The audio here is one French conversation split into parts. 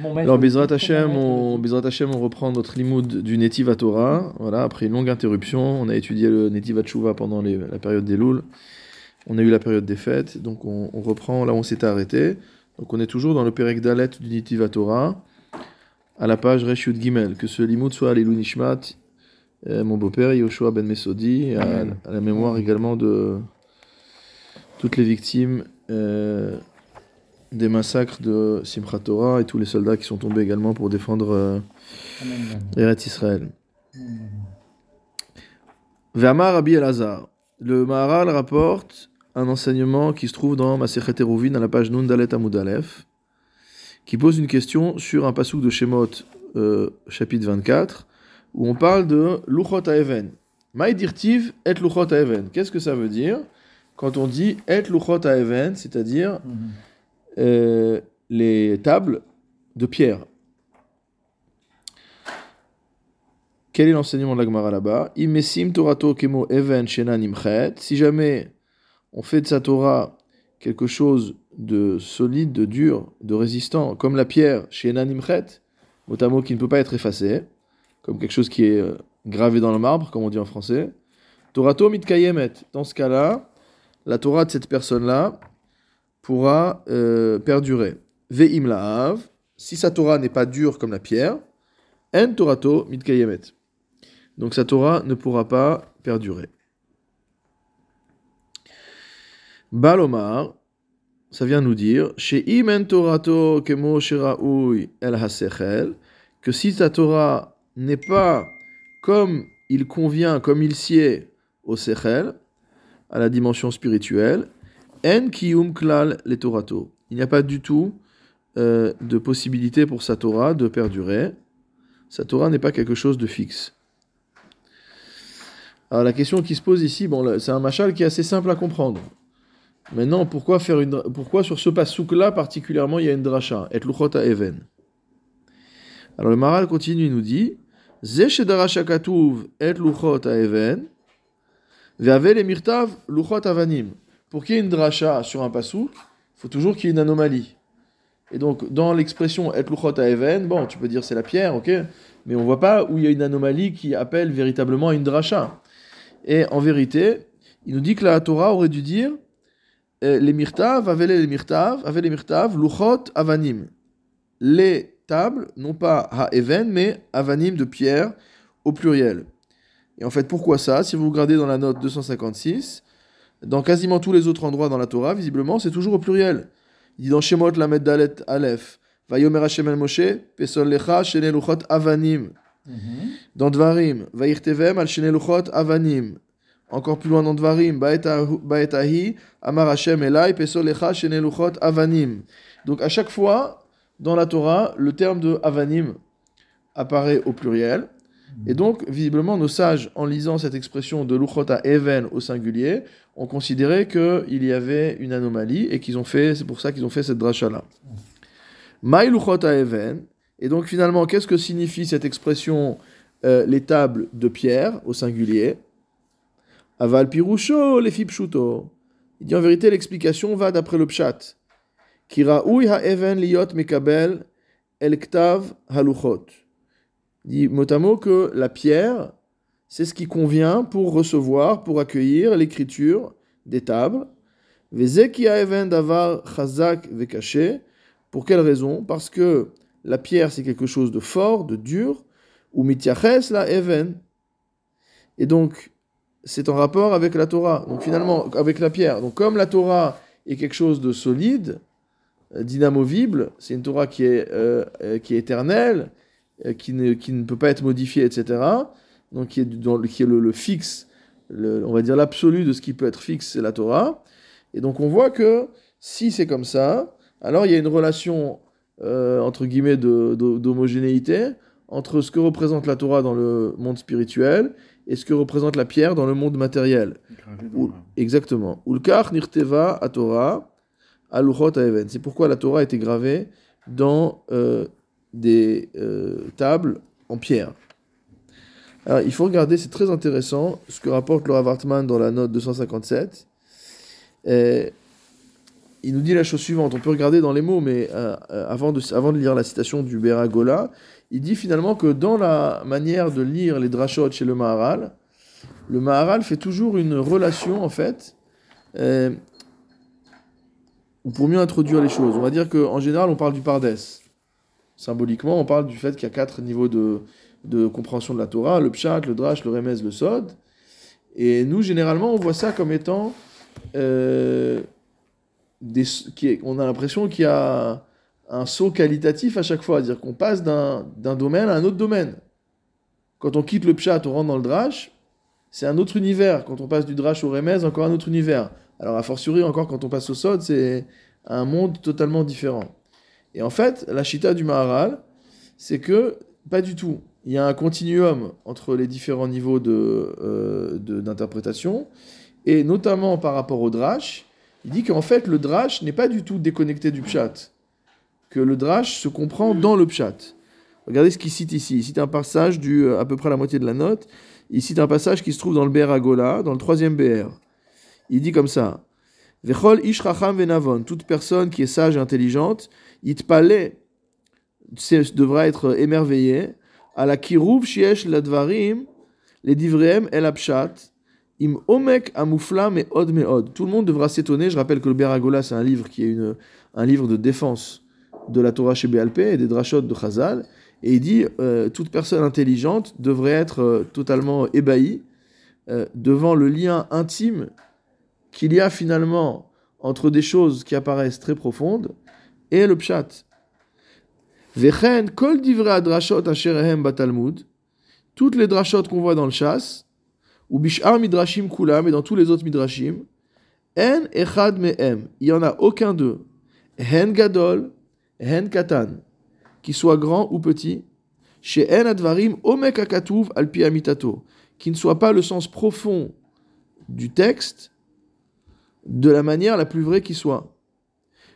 Mon Alors, Bezrat Hashem, on, Bezrat Hashem, on reprend notre limoud du Netiv Torah. Voilà, après une longue interruption, on a étudié le Netiv Tshuva pendant les- la période des Loul. On a eu la période des fêtes, donc on, on reprend là où on s'était arrêté. Donc on est toujours dans le Perek Dalet du Netiv Torah, à la page Resh Yud Gimel. Que ce limoud soit à Nishmat, euh, mon beau-père Yoshua Ben Mesodi, à, à la mémoire également de toutes les victimes. euh, des massacres de Simchat Torah et tous les soldats qui sont tombés également pour défendre euh. Eretz Israël. Amen. Ve'amar Rabbi Elazar. Le Maharal rapporte un enseignement qui se trouve dans Masechet Eruvin à la page Nun Dalet Amud Aleph, qui pose une question sur un pasouk de Shemot, euh, chapitre 24, où on parle de Luchot Haeven. Maï dirtiv et Luchot Haeven. Qu'est-ce que ça veut dire? Quand on dit et Luchot Haeven, c'est-à-dire Mhm. Euh, les tables de pierre. Quel est l'enseignement de la Gemara là-bas? Torato Kemo Even. Si jamais on fait de sa Torah quelque chose de solide, de dur, de résistant, comme la pierre Shena Nimchet, mot qui ne peut pas être effacé, comme quelque chose qui est euh, gravé dans le marbre, comme on dit en français. Torato Mitkayemet. Dans ce cas-là, la Torah de cette personne-là pourra euh, perdurer. Ve'im la'av, si sa Torah n'est pas dure comme la pierre, en Torato mitkayemet. Donc sa Torah ne pourra pas perdurer. Balomar, ça vient nous dire, chez en Torato kemo el hasechel, que si ta Torah n'est pas comme il convient, comme il sied au sechel, à la dimension spirituelle, en kiyum klal le Torato. Il n'y a pas du tout euh, de possibilité pour sa Torah de perdurer. Sa Torah n'est pas quelque chose de fixe. Alors la question qui se pose ici, bon, c'est un machal qui est assez simple à comprendre. Maintenant, pourquoi faire une, pourquoi sur ce pasouk là particulièrement il y a une dracha, et luchot even. Alors le Maral continue, il nous dit, Ze shedarasha katuv et luchot even, ve'ave le mirtav luchot avanim. Pour qu'il y ait une dracha sur un pasouk, il faut toujours qu'il y ait une anomalie. Et donc, dans l'expression et luchot even, bon, tu peux dire c'est la pierre, ok, mais on voit pas où il y a une anomalie qui appelle véritablement à une dracha. Et en vérité, il nous dit que la Torah aurait dû dire euh, les mirtav, avele les mirtav, avele les mirtav, luchot avanim. Les tables, non pas ha-even, mais avanim de pierre au pluriel. Et en fait, pourquoi ça? Si vous regardez dans la note 256, dans quasiment tous les autres endroits dans la Torah, visiblement, c'est toujours au pluriel. Il dit dans Shemot Lamed Dalet Aleph, Vayomer Hashem el Moshe, Pesol Lecha, Shene Luchot Avanim. Mhm. Dans Dvarim, Vairtevem al Shene Luchot Avanim. Encore plus loin dans Dvarim, Baetahi, Amar Hashem Elai, Pesol Lecha, Shene Luchot Avanim. Donc à chaque fois, dans la Torah, le terme de Avanim apparaît au pluriel. Et donc, visiblement, nos sages, en lisant cette expression de Luchota Even au singulier, ont considéré qu'il y avait une anomalie et qu'ils ont fait, c'est pour ça qu'ils ont fait cette dracha-là. Luchota Even. Et donc, finalement, qu'est-ce que signifie cette expression euh, les tables de pierre au singulier? Aval Pirusho, les Pshuto. Il dit en vérité, l'explication va d'après le Pshat. Kiraoui ha-even liot mekabel el ktav haluchot dit mot à mot que la pierre, c'est ce qui convient pour recevoir, pour accueillir l'écriture des tables. Davar chazak. Pour quelle raison? Parce que la pierre, c'est quelque chose de fort, de dur, ou mityaches la even. Et donc, c'est en rapport avec la Torah. Donc finalement, avec la pierre. Donc comme la Torah est quelque chose de solide, euh, dynamovible, c'est une Torah qui est, euh, euh, qui est éternelle, qui ne, qui ne peut pas être modifié, etc. Donc qui est, dans le, qui est le, le fixe, le- on va dire l'absolu de ce qui peut être fixe, c'est la Torah. Et donc on voit que si c'est comme ça, alors il y a une relation euh, entre guillemets d'homogénéité entre ce que représente la Torah dans le monde spirituel et ce que représente la pierre dans le monde matériel. Ou- exactement. Ulkar nirteva à Torah, aluchot. C'est pourquoi la Torah a été gravée dans euh, des euh, tables en pierre. Alors, il faut regarder, c'est très intéressant, ce que rapporte Laura Wartman dans la note 257. Et il nous dit la chose suivante, on peut regarder dans les mots, mais euh, euh, avant, de, lire la citation du Beragola, il dit finalement que dans la manière de lire les drachot chez le Maharal, le Maharal fait toujours une relation en fait, euh, pour mieux introduire les choses. On va dire qu'en général on parle du Pardes. Symboliquement, on parle du fait qu'il y a quatre niveaux de, de compréhension de la Torah, le Pshat, le Drash, le Remez, le Sod. Et nous, généralement, on voit ça comme étant... Euh, des, qui on a l'impression qu'il y a un saut qualitatif à chaque fois, c'est-à-dire qu'on passe d'un domaine à un autre domaine. Quand on quitte le Pshat, on rentre dans le Drash, c'est un autre univers. Quand on passe du Drash au Remez, encore un autre univers. Alors, a fortiori, encore quand on passe au Sod, c'est un monde totalement différent. Et en fait, la Chita du Maharal, c'est que, pas du tout il y a un continuum entre les différents niveaux euh, d'interprétation, de, et notamment par rapport au drash, il dit qu'en fait le drash n'est pas du tout déconnecté du pshat, que le drash se comprend dans le pshat. Regardez ce qu'il cite ici. Il cite un passage du euh, à peu près la moitié de la note. Il cite un passage qui se trouve dans le BR Agola, dans le troisième BR. Il dit comme ça Vechol ish venavon, toute personne qui est sage et intelligente, itpale devra être émerveillée à la shiesh ladvarim, les divreem el apshat, im omek amoufla me od me od. Tout le monde devra s'étonner. Je rappelle que le Beragola, c'est un livre qui est une, un livre de défense de la Torah chez BLP et des drachot de Chazal. Et il dit euh, toute personne intelligente devrait être euh, totalement ébahie euh, devant le lien intime qu'il y a finalement entre des choses qui apparaissent très profondes et le pshat. Vechen, kol divre drashot asherehem batalmud, toutes les drashot qu'on voit dans le chasse, ou bishar midrashim kulam, et dans tous les autres midrashim, en echad mehem, il n'y en a aucun d'eux, hen gadol, hen katan, qui soit grand ou petit, chez en advarim omek akatuv al qui ne soit pas le sens profond du texte de la manière la plus vraie qui soit.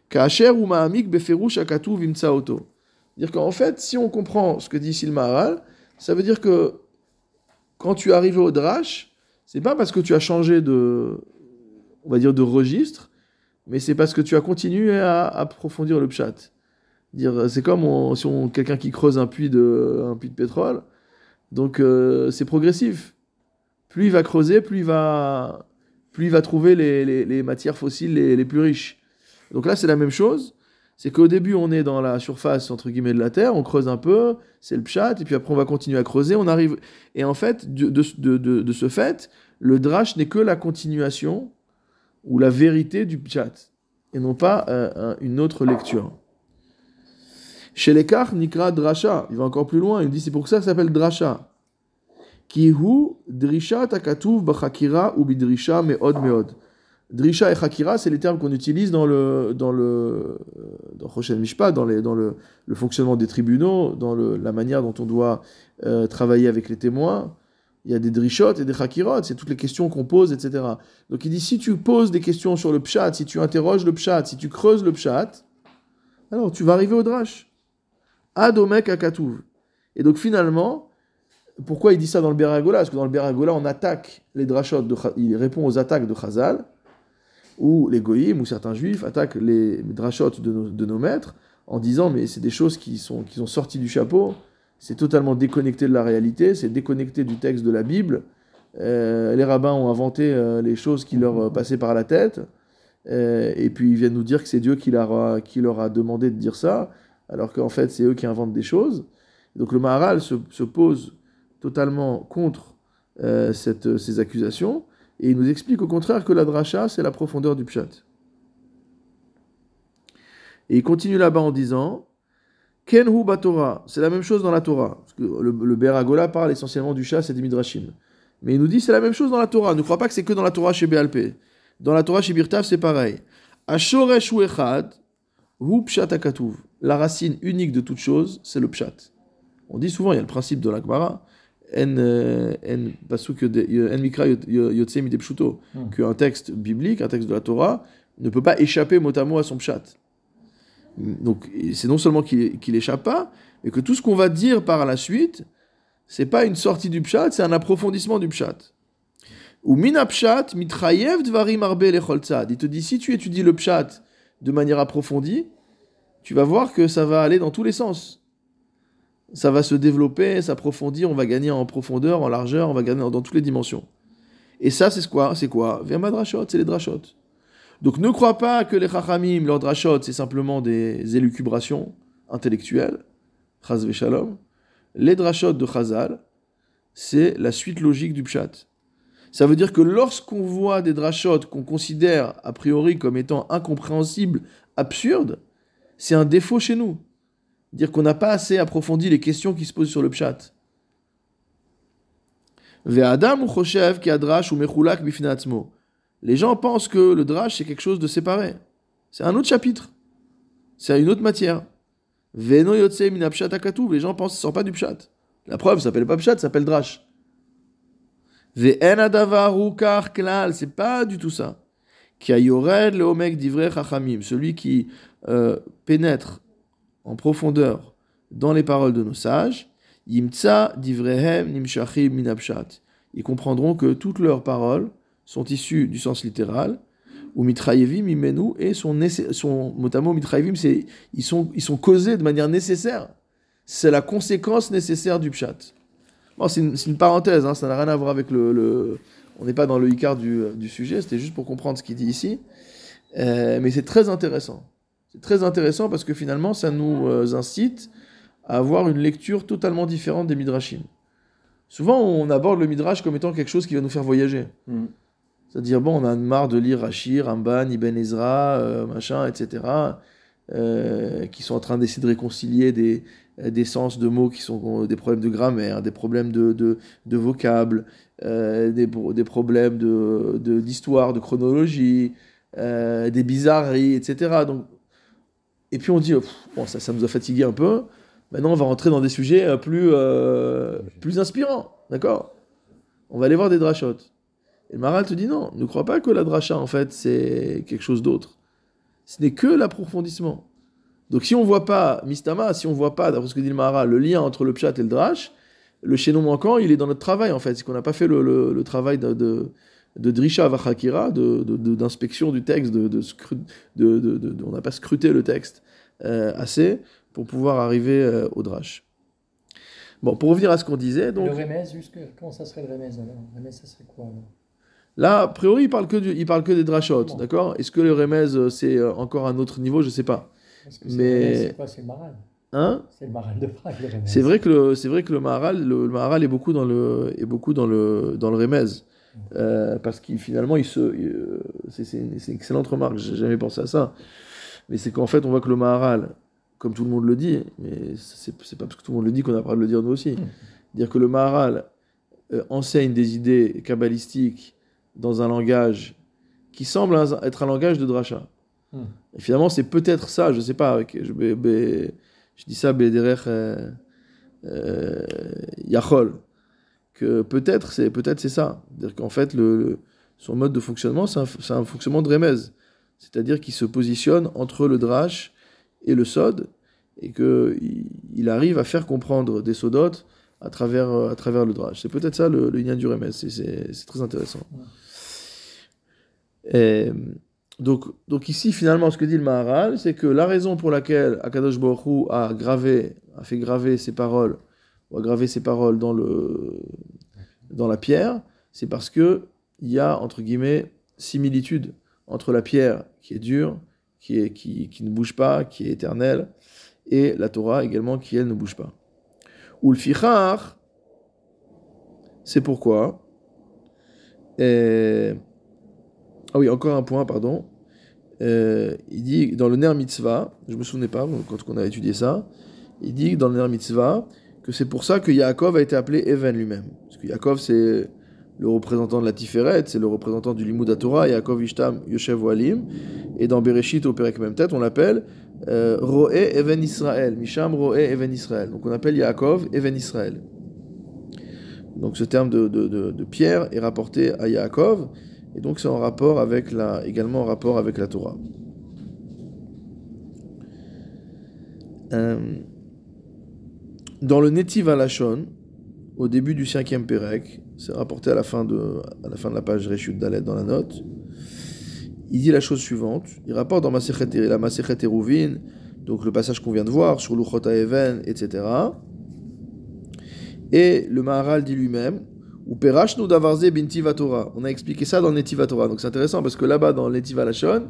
Kacher ou ma'amik beferush akatuv imtsaoto dire qu'en fait, si on comprend ce que dit Silmaral, ça veut dire que quand tu es arrivé au Drash, c'est pas parce que tu as changé de, on va dire, de registre, mais c'est parce que tu as continué à approfondir le pshat. Dire, c'est comme si on, quelqu'un qui creuse un puits de, un puits de pétrole, donc euh, c'est progressif. Plus il va creuser, plus il va, plus il va trouver les, les, matières fossiles les, les plus riches. Donc là, c'est la même chose c'est qu'au début, on est dans la surface, entre guillemets, de la Terre, on creuse un peu, c'est le pchat, et puis après, on va continuer à creuser, on arrive... Et en fait, de, de, ce fait, le drash n'est que la continuation ou la vérité du pchat, et non pas euh, une autre lecture. Chez les cartes, Nikra Drasha, il va encore plus loin, il dit c'est pour ça que ça s'appelle Drasha. Kihu Drisha Takatuv Bachakira ou Bidrisha Meod Meod. Drisha et Chakira, c'est les termes qu'on utilise dans le dans le dans Choshen Mishpat, dans, dans le, le, fonctionnement des tribunaux, dans le, la manière dont on doit euh, travailler avec les témoins. Il y a des drishot et des chakirot, c'est toutes les questions qu'on pose, etc. Donc il dit si tu poses des questions sur le pshat, si tu interroges le pshat, si tu creuses le pshat, alors tu vas arriver au drash. Adomek akatuv. Et donc finalement, pourquoi il dit ça dans le Beragola? Parce que dans le Beragola, on attaque les drashot, il répond aux attaques de Chazal où les goyim ou certains juifs attaquent les drachot de nos, maîtres en disant mais c'est des choses qui sont, qui sont sorties du chapeau, c'est totalement déconnecté de la réalité, c'est déconnecté du texte de la Bible. Euh, les rabbins ont inventé euh, les choses qui leur passaient par la tête, euh, et puis ils viennent nous dire que c'est Dieu qui leur, a, qui leur a demandé de dire ça, alors qu'en fait c'est eux qui inventent des choses. Donc le Maharal se pose totalement contre cette, ces accusations, et il nous explique au contraire que la dracha, c'est la profondeur du pshat. Et il continue là-bas en disant Kenhu Torah, c'est la même chose dans la Torah. Parce que le, le Beragola parle essentiellement du chasse et des midrashim. Mais il nous dit c'est la même chose dans la Torah. Ne crois pas que c'est que dans la Torah chez Béalpé. Dans la Torah chez Birtav, c'est pareil. Ashoresh echad, hu pshat. La racine unique de toute chose, c'est le pshat. On dit souvent, il y a le principe de l'Akbara, euh. Qu'un texte biblique, un texte de la Torah, ne peut pas échapper mot à mot à son pshat. Donc c'est non seulement qu'il n'échappe pas, mais que tout ce qu'on va dire par la suite, c'est pas une sortie du pshat, c'est un approfondissement du pshat. Ou mina pshat mitrayev dvarim arbe Il te dit si tu étudies le pshat de manière approfondie, tu vas voir que ça va aller dans tous les sens. Ça va se développer, s'approfondir, on va gagner en profondeur, en largeur, on va gagner dans toutes les dimensions. Et ça, c'est quoi C'est quoi Vers drachot, c'est les drachot. Donc ne crois pas que les chachamim, leurs drachot, c'est simplement des élucubrations intellectuelles. Chaz shalom. Les drachot de Chazal, c'est la suite logique du pshat. Ça veut dire que lorsqu'on voit des drachot qu'on considère a priori comme étant incompréhensibles, absurdes, c'est un défaut chez nous. Dire qu'on n'a pas assez approfondi les questions qui se posent sur le pshat. Les gens pensent que le drash c'est quelque chose de séparé. C'est un autre chapitre. C'est une autre matière. Les gens pensent que ça sort pas du pshat. La preuve, ça s'appelle pas pshat, ça s'appelle drash. C'est pas du tout ça. Celui qui euh, pénètre en profondeur dans les paroles de nos sages, Yimtsa divrehem nimshachim minapshat. Ils comprendront que toutes leurs paroles sont issues du sens littéral, ou mitrayevim imenu, et sont motamo mitrayevim, c'est, ils, sont, ils sont causés de manière nécessaire. C'est la conséquence nécessaire du pshat. Bon, c'est, une, parenthèse, hein, ça n'a rien à voir avec le. on n'est pas dans le icard du, du sujet, c'était juste pour comprendre ce qu'il dit ici. Euh, mais c'est très intéressant. C'est très intéressant parce que finalement, ça nous euh, incite à avoir une lecture totalement différente des midrashim. Souvent, on aborde le midrash comme étant quelque chose qui va nous faire voyager. Mm. C'est-à-dire, bon, on a marre de lire Rachir, Ramban, Ibn Ezra, euh, machin, etc., euh, qui sont en train d'essayer de réconcilier des, des sens de mots qui sont des problèmes de grammaire, des problèmes de, de, de vocables, des, des problèmes d'histoire, de, de, chronologie, des bizarreries, etc. Donc, et puis on dit, bon, ça, ça nous a fatigué un peu. Maintenant, on va rentrer dans des sujets euh, plus, euh, plus inspirants. D'accord? On va aller voir des drachotes. Et Maral te dit non, ne crois pas que la dracha, en fait, c'est quelque chose d'autre. Ce n'est que l'approfondissement. Donc si on voit pas, Mistama, si on voit pas, d'après ce que dit le Maharal, le lien entre le pshat et le drash, le chaînon manquant, il est dans notre travail, en fait. C'est qu'on n'a pas fait le, le, travail de, de Drisha Vachakira, d'inspection de, du texte, de, de, on n'a pas scruté le texte euh, assez pour pouvoir arriver euh, au drash. Bon, pour revenir à ce qu'on disait, donc... Le remez, comment ça serait le remez alors? Le remez, ça serait quoi Là, a priori, il parle que, du, il parle que des drashot, d'accord? Est-ce que le remez, euh, c'est encore un autre niveau? Je ne sais pas. Mais... C'est quoi? C'est le maral Hein? C'est le maral de Prague, le. C'est vrai que le, c'est vrai que le maral, le, maral est beaucoup dans le, est beaucoup dans le, dans le remez. Euh, parce qu'il finalement, il se, c'est, une, excellente remarque, j'ai jamais pensé à ça. Mais c'est qu'en fait, on voit que le Maharal, comme tout le monde le dit, mais c'est, pas parce que tout le monde le dit qu'on a pas de le dire nous aussi. Mmh. Dire que le Maharal euh, enseigne des idées kabbalistiques dans un langage qui semble être un langage de dracha. Mmh. Et finalement, c'est peut-être ça, je sais pas, je, je dis ça, Bederech euh, euh, Yachol que peut-être c'est peut-être c'est ça, dire qu'en fait le, son mode de fonctionnement c'est un, fonctionnement de remez, c'est-à-dire qu'il se positionne entre le drash et le sod et que il, arrive à faire comprendre des sodotes à travers à travers le drash. C'est peut-être ça le, lien du remez, c'est très intéressant. Et, donc, donc ici, finalement, ce que dit le Maharal, c'est que la raison pour laquelle Akadosh Baruch a gravé, a fait graver ses paroles graver ces paroles dans, le, dans la pierre, c'est parce que il y a, entre guillemets, similitude entre la pierre qui est dure, qui, ne bouge pas, qui est éternelle, et la Torah également qui, elle, ne bouge pas. Ou le c'est pourquoi. Et... Ah oui, encore un point, pardon. Euh, il dit dans le Ner Mitzvah, je me souvenais pas quand on a étudié ça, il dit dans le Ner Mitzvah que c'est pour ça que Yaakov a été appelé Even lui-même. Parce que Yaakov, c'est le représentant de la Tiferet, c'est le représentant du Limud Torah, Yaakov Ishtam Yoshev Walim. Et dans Bereshit, au Perek même tête, on l'appelle euh, Even Israël. Misham Even Israël. Donc on appelle Yaakov Even Israël. Donc ce terme de, pierre est rapporté à Yaakov, et donc c'est également en rapport avec la Torah. Euh, dans le Netiv Alashon, au début du cinquième Pérec, c'est rapporté à la fin de, à la, fin de la page Reshut Dalet dans la note, il dit la chose suivante. Il rapporte dans la Masechet Eruvin, donc le passage qu'on vient de voir, sur Luchot Even, etc. Et le Maharal dit lui-même, ou Davarze Bintiva Torah. On a expliqué ça dans Netiva Torah. Donc c'est intéressant parce que là-bas, dans Netiva Lachon,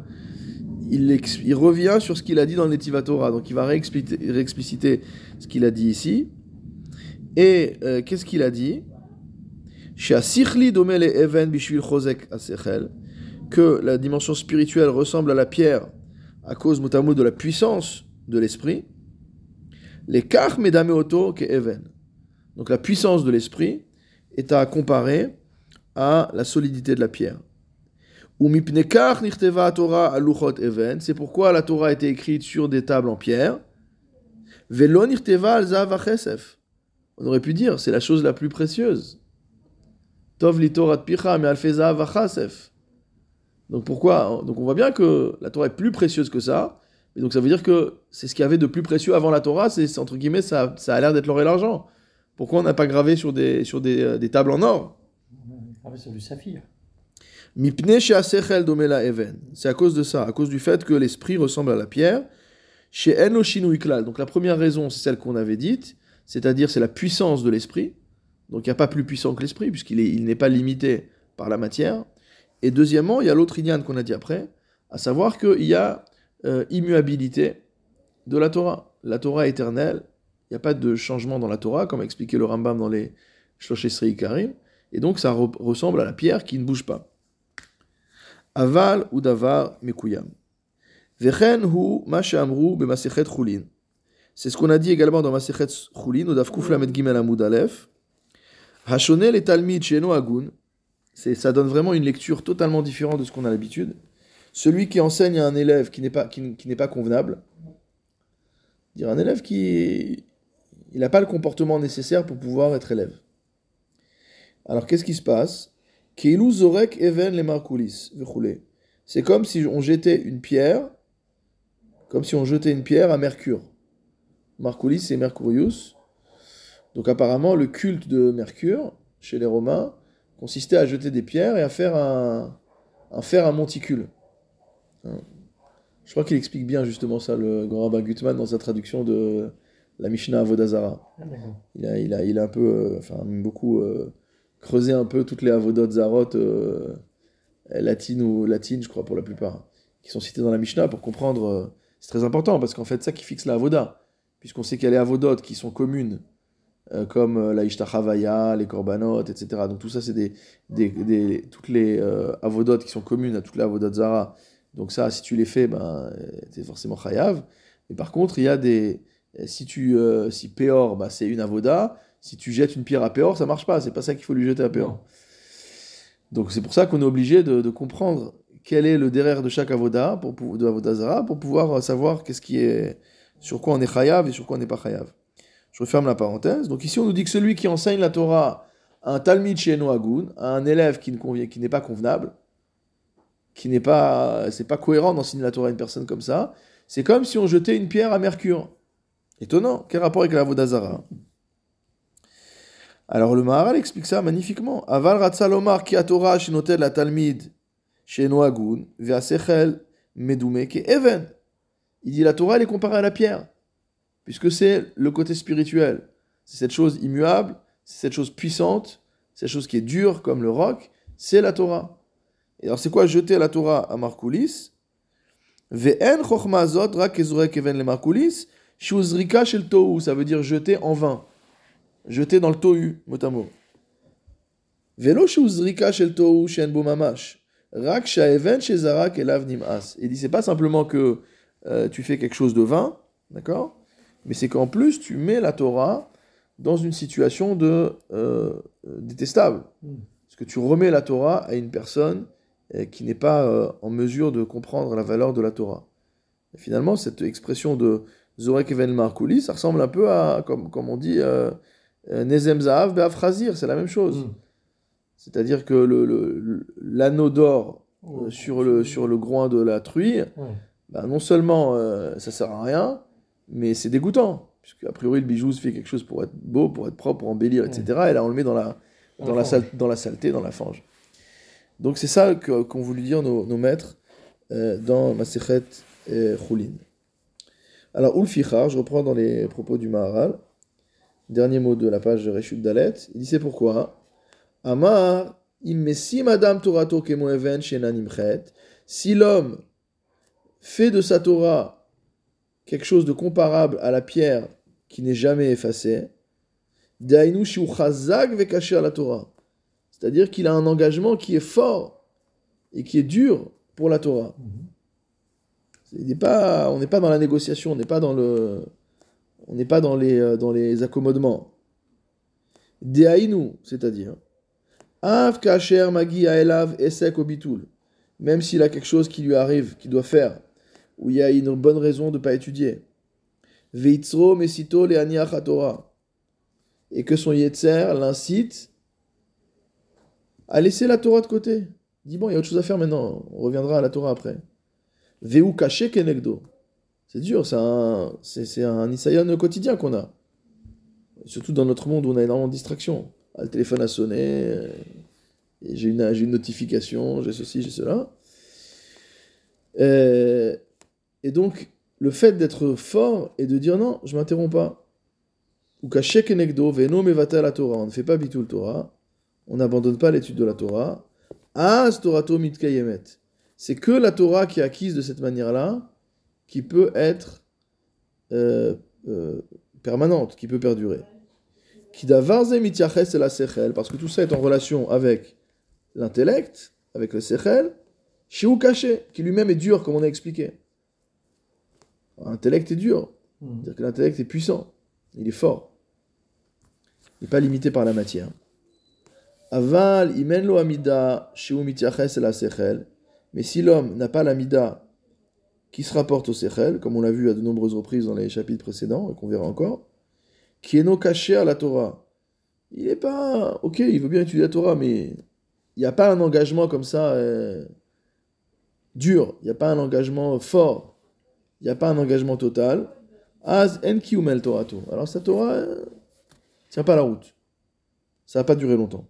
il, revient sur ce qu'il a dit dans Torah. Donc il va réexpliciter, ce qu'il a dit ici. Et euh, qu'est-ce qu'il a dit? Que la dimension spirituelle ressemble à la pierre à cause notamment de la puissance de l'esprit. Les kach medameoto ke even. Donc la puissance de l'esprit est à comparer à la solidité de la pierre. C'est pourquoi la Torah a été écrite sur des tables en pierre. On aurait pu dire, c'est la chose la plus précieuse. Tov picha Donc pourquoi Donc on voit bien que la Torah est plus précieuse que ça. Et donc ça veut dire que c'est ce qu'il y avait de plus précieux avant la Torah, c'est entre guillemets, ça, ça a l'air d'être l'or et l'argent. Pourquoi on n'a pas gravé sur des, sur des, euh, des tables en or? Gravé sur du saphir. C'est à cause de ça, à cause du fait que l'esprit ressemble à la pierre. Chez Donc la première raison, c'est celle qu'on avait dite, c'est-à-dire c'est la puissance de l'esprit. Donc il n'y a pas plus puissant que l'esprit, puisqu'il il n'est pas limité par la matière. Et deuxièmement, il y a l'autre ignan qu'on a dit après, à savoir qu'il y a euh, immuabilité de la Torah. La Torah éternelle, il n'y a pas de changement dans la Torah, comme a expliqué le Rambam dans les Shloshesri Karim. Et donc ça ressemble à la pierre qui ne bouge pas. Aval ou davar mekuyam. Hu ma amru b'masechet chulin. C'est ce qu'on a dit également dans Masechet Chulin, au Dafkuf Lamed Gimel Amud Aleph. Hashonel et Talmid Sheno Agun, ça donne vraiment une lecture totalement différente de ce qu'on a l'habitude. Celui qui enseigne à un élève qui n'est pas, qui n'est pas convenable, dire un élève qui il n'a pas le comportement nécessaire pour pouvoir être élève. Alors qu'est-ce qui se passe? Zorek Even les Markoulis, C'est comme si on jetait une pierre, comme si on jetait une pierre à Mercure. Marcoulis, c'est Mercurius. Donc apparemment, le culte de Mercure, chez les Romains, consistait à jeter des pierres et à faire un, faire un monticule. Hein. Je crois qu'il explique bien justement ça, le grand rabbin Gutmann, dans sa traduction de la Mishnah Avodazara. Ah, il, a, il, a, il a un peu, euh, enfin, beaucoup euh, creusé un peu toutes les Avodot Zarot euh, latines ou latines, je crois, pour la plupart, qui sont citées dans la Mishnah pour comprendre. c'est très important parce qu'en fait, ça qui fixe la Avoda puisqu'on sait qu'il y a les avodotes qui sont communes, euh, comme euh, la Ishtachavaya, les korbanot, etc. Donc tout ça, c'est des, des, toutes les euh, avodotes qui sont communes à toutes les avodotes zara. Donc ça, si tu les fais, ben, c'est forcément chayav. Mais par contre, il y a des... Si, tu, si Péor, ben, c'est une avoda, si tu jettes une pierre à Péor, ça marche pas. C'est pas ça qu'il faut lui jeter à Péor. Donc c'est pour ça qu'on est obligé de, comprendre quel est le derrière de chaque avoda, pour, de avoda zara, pour pouvoir savoir qu'est-ce qui est sur quoi on est chayav et sur quoi on n'est pas chayav. Je referme la parenthèse. Donc ici, on nous dit que celui qui enseigne la Torah à un talmid chez Noagun, à un élève qui ne qui n'est pas convenable, qui n'est pas, c'est pas cohérent d'enseigner la Torah à une personne comme ça, c'est comme si on jetait une pierre à Mercure. Étonnant. Quel rapport avec la Vodazara Alors le Maharal explique ça magnifiquement. Aval Ratzalomar ki Torah shenotel la Talmid chez Noagun, ve'asechel medume even. Il dit la Torah, elle est comparée à la pierre, puisque c'est le côté spirituel. C'est cette chose immuable, c'est cette chose puissante, cette chose qui est dure comme le roc, c'est la Torah. Et alors c'est quoi jeter la Torah à Markoulis Ve'en keven le Markoulis, shuzrika shel tohu, ça veut dire jeter en vain. Jeter dans le tohu, mot à mot. Velo shuzrika shel tohu shen mamash. Rak shaeven shezarak elav nim'as. Il dit c'est pas simplement que euh, tu fais quelque chose de vain, d'accord? Mais c'est qu'en plus, tu mets la Torah dans une situation de euh, détestable. Hmm. Parce que tu remets la Torah à une personne euh, qui n'est pas en mesure de comprendre la valeur de la Torah. Et finalement, cette expression de Zorek Even Markouli, ça ressemble un peu à, comme, comme on dit, Nezem Zahav Be'afrazir, c'est la même chose. Hmm. C'est-à-dire que l'anneau le, d'or oh. sur, le, sur le groin de la truie, bah, non seulement euh, ça sert à rien, mais c'est dégoûtant. Puisque, a priori, le bijou se fait quelque chose pour être beau, pour être propre, pour embellir, etc. Et là, on le met dans la, dans, la, dans la saleté, dans la fange. Donc, c'est ça qu'ont voulu dire nos, nos maîtres euh, dans Masechet euh, Choulin. Alors, Ulfichar, je reprends dans les propos du Maharal, dernier mot de la page Reshut Dalet, il dit c'est pourquoi? Amar, madame Torato kemoeven shenanimchet, si l'homme fait de sa Torah quelque chose de comparable à la pierre qui n'est jamais effacée, Dainu chazak la Torah. C'est-à-dire qu'il a un engagement qui est fort et qui est dur pour la Torah. Il pas, on n'est pas dans la négociation, on n'est pas dans le, on n'est pas dans les, euh, dans les accommodements. Deainu, c'est-à-dire, av kacher magi aelav esek obitul, même s'il a quelque chose qui lui arrive, qu'il doit faire, où il y a une bonne raison de ne pas étudier. Veitzro mesito leaniach Torah, et que son yetzer l'incite à laisser la Torah de côté. Dit bon, il y a autre chose à faire maintenant, on reviendra à la Torah après. Veu caché kenegdo. C'est dur, c'est un, c'est, un Isaïon quotidien qu'on a. Surtout dans notre monde où on a énormément de distractions. Ah, le téléphone a sonné, euh, j'ai une, une notification, j'ai ceci, j'ai cela. Euh, et donc, le fait d'être fort et de dire non, je m'interromps pas. Ou caché kenegdo, veno mevata la Torah. On ne fait pas bitul Torah, on n'abandonne pas l'étude de la Torah. Mitkayemet. C'est que la Torah qui est acquise de cette manière-là qui peut être euh, euh, permanente, qui peut perdurer. Parce que tout ça est en relation avec l'intellect, avec le sechel, shiu caché, qui lui-même est dur, comme on a expliqué. L'intellect est dur, c'est-à-dire que l'intellect est puissant, il est fort. Il n'est pas limité par la matière. Aval imen lo amida la sechel, mais si l'homme n'a pas l'amida qui se rapporte au Sechel, comme on l'a vu à de nombreuses reprises dans les chapitres précédents, et qu'on verra encore, qui est non caché à la Torah. Il n'est pas. Ok, il veut bien étudier la Torah, mais il n'y a pas un engagement comme ça euh, dur, il n'y a pas un engagement fort, il n'y a pas un engagement total. Az en Torato. Alors sa Torah euh, tient pas la route. Ça va pas durer longtemps.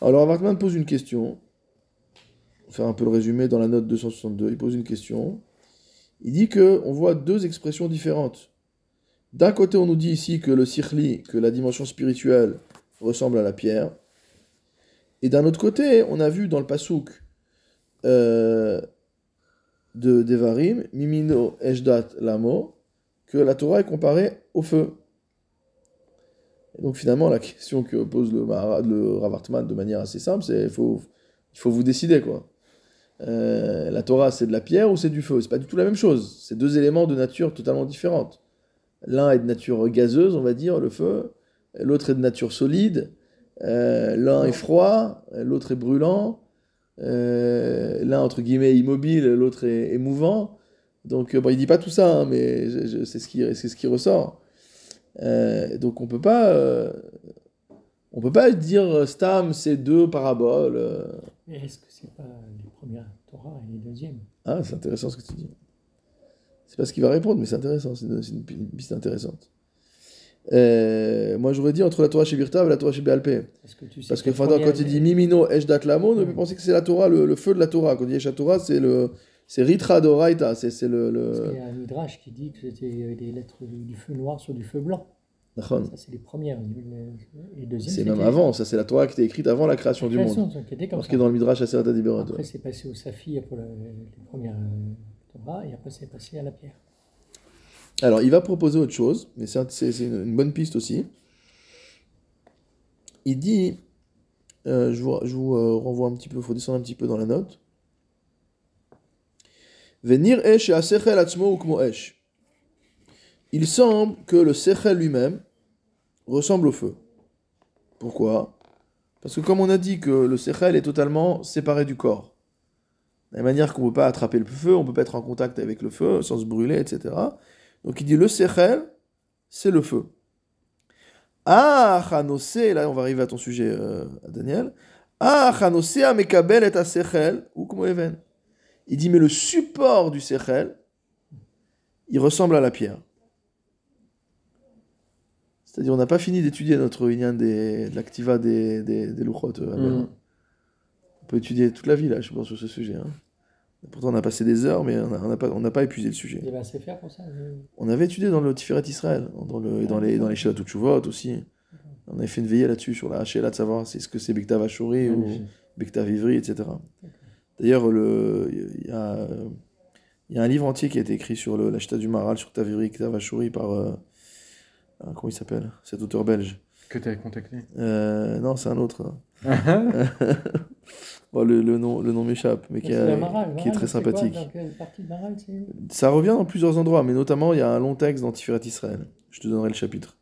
Alors Avartman pose une question faire un peu le résumé dans la note 262, il pose une question. Il dit que on voit deux expressions différentes. D'un côté, on nous dit ici que le sirli, que la dimension spirituelle ressemble à la pierre. Et d'un autre côté, on a vu dans le pasouk euh, de Devarim, Mimino Eshdat Lamo, que la Torah est comparée au feu. Et donc finalement, la question que pose le, le Ravartman de manière assez simple, c'est il faut, il faut vous décider quoi. Euh, la Torah, c'est de la pierre ou c'est du feu? C'est pas du tout la même chose. C'est deux éléments de nature totalement différentes. L'un est de nature gazeuse, on va dire, le feu. L'autre est de nature solide. Euh, l'un est froid, l'autre est brûlant. Euh, l'un, entre guillemets, immobile, l'autre est, mouvant. Donc, bon, il dit pas tout ça, hein, mais c'est ce, qui, ce qui ressort. donc, on peut pas... on peut pas dire Stam, c'est deux paraboles. Est-ce que c'est pas les premières Torah et les deuxièmes Ah, c'est intéressant ce que tu dis. C'est pas ce qu'il va répondre, mais c'est intéressant, c'est une, une, piste intéressante. Euh, moi, j'aurais dit entre la Torah chez Birtav et la Torah chez Béalpé. Que tu sais Parce que quand il dit Mimino Eshdat Lamo, on peut penser que c'est la Torah, le, le, feu de la Torah. Quand il dit Torah, c'est le. C'est Ritra Doraita, c'est le. le... Parce qu'il y a un Midrash qui dit que c'était des lettres du feu noir sur du feu blanc. C'est les premières. Et deuxième, c'est même avant, ça c'est la Torah qui était écrite avant la création la du monde. Qui était comme dans le Midrash Aseret Adiberot. Après, c'est passé au saphir pour la, les premières euh, Torah, et après, c'est passé à la pierre. Alors, il va proposer autre chose, mais c'est une, une, bonne piste aussi. Il dit, euh, je vous, je vous euh, renvoie un petit peu, il faut descendre un petit peu dans la note. Venir esh et atzmo ukmo esh il semble que le Sechel lui-même ressemble au feu. Pourquoi? Parce que comme on a dit que le Sechel est totalement séparé du corps, de la manière qu'on ne peut pas attraper le feu, on ne peut pas être en contact avec le feu sans se brûler, etc. Donc il dit le Sechel, c'est le feu. Ah, Chanose, là on va arriver à ton sujet, euh, Daniel. Ah, Chanose amekabel et Sechel, ou comme even. Il dit, mais le support du Sechel, il ressemble à la pierre. C'est-à-dire, on n'a pas fini d'étudier notre union des, de l'activa des, des, des Luchot. Euh, mm. On peut étudier toute la vie, là, je pense, sur ce sujet. Hein. Pourtant, on a passé des heures, mais on n'a pas, on pas épuisé le sujet. Il y avait assez faire pour ça On avait étudié dans le Tiferet Israël, dans, le, dans les, dans les aussi. On avait fait une veillée là-dessus, sur la Hachela, de savoir si ce que c'est Bektav Ashuri ou Bektav Ivri, etc. D'ailleurs, il y a, y a un livre entier qui a été écrit sur l'Acheta du Maral, sur Taviri, Bektav Ashuri, par. Euh, euh, comment il s'appelle? Cet auteur belge. Que tu as contacté euh, Non, c'est un autre. bon, le, le, nom, le nom m'échappe, mais qui, qui est très sympathique. Ça revient dans plusieurs endroits, mais notamment il y a un long texte dans Tiferet Israël. Je te donnerai le chapitre.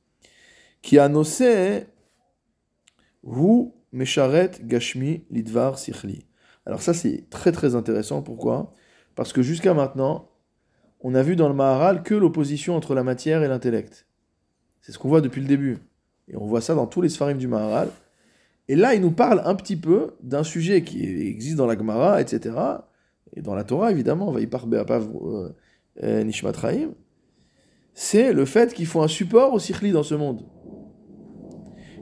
Qui a nossé Hu Mesharet Gashmi Lidvar Sichli. Alors ça c'est très très intéressant. Pourquoi? Parce que jusqu'à maintenant, on a vu dans le Maharal que l'opposition entre la matière et l'intellect. C'est ce qu'on voit depuis le début. Et on voit ça dans tous les Sfarim du Maharal. Et là, il nous parle un petit peu d'un sujet qui existe dans la Gemara, etc. Et dans la Torah, évidemment, va y parler à Nishmat C'est le fait qu'il faut un support au Sikhli dans ce monde.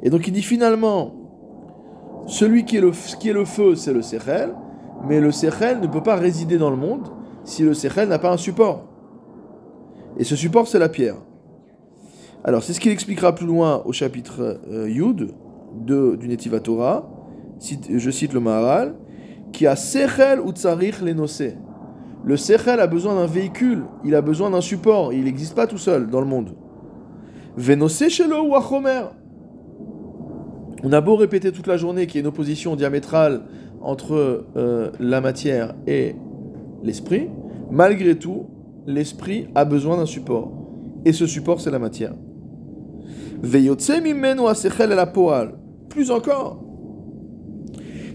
Et donc il dit finalement, celui qui est le, qui est le feu, c'est le Sechel, mais le Sechel ne peut pas résider dans le monde si le Sechel n'a pas un support. Et ce support, c'est la pierre. Alors, c'est ce qu'il expliquera plus loin au chapitre euh, Yud du Netiva Torah. Je cite le Maharal qui a Sechel ou Tsarich. Le Sechel a besoin d'un véhicule, il a besoin d'un support, il n'existe pas tout seul dans le monde. Venosé Shelo ou Achomer. On a beau répéter toute la journée qu'il y a une opposition diamétrale entre euh, la matière et l'esprit, malgré tout, l'esprit a besoin d'un support. Et ce support, c'est la matière. Plus encore.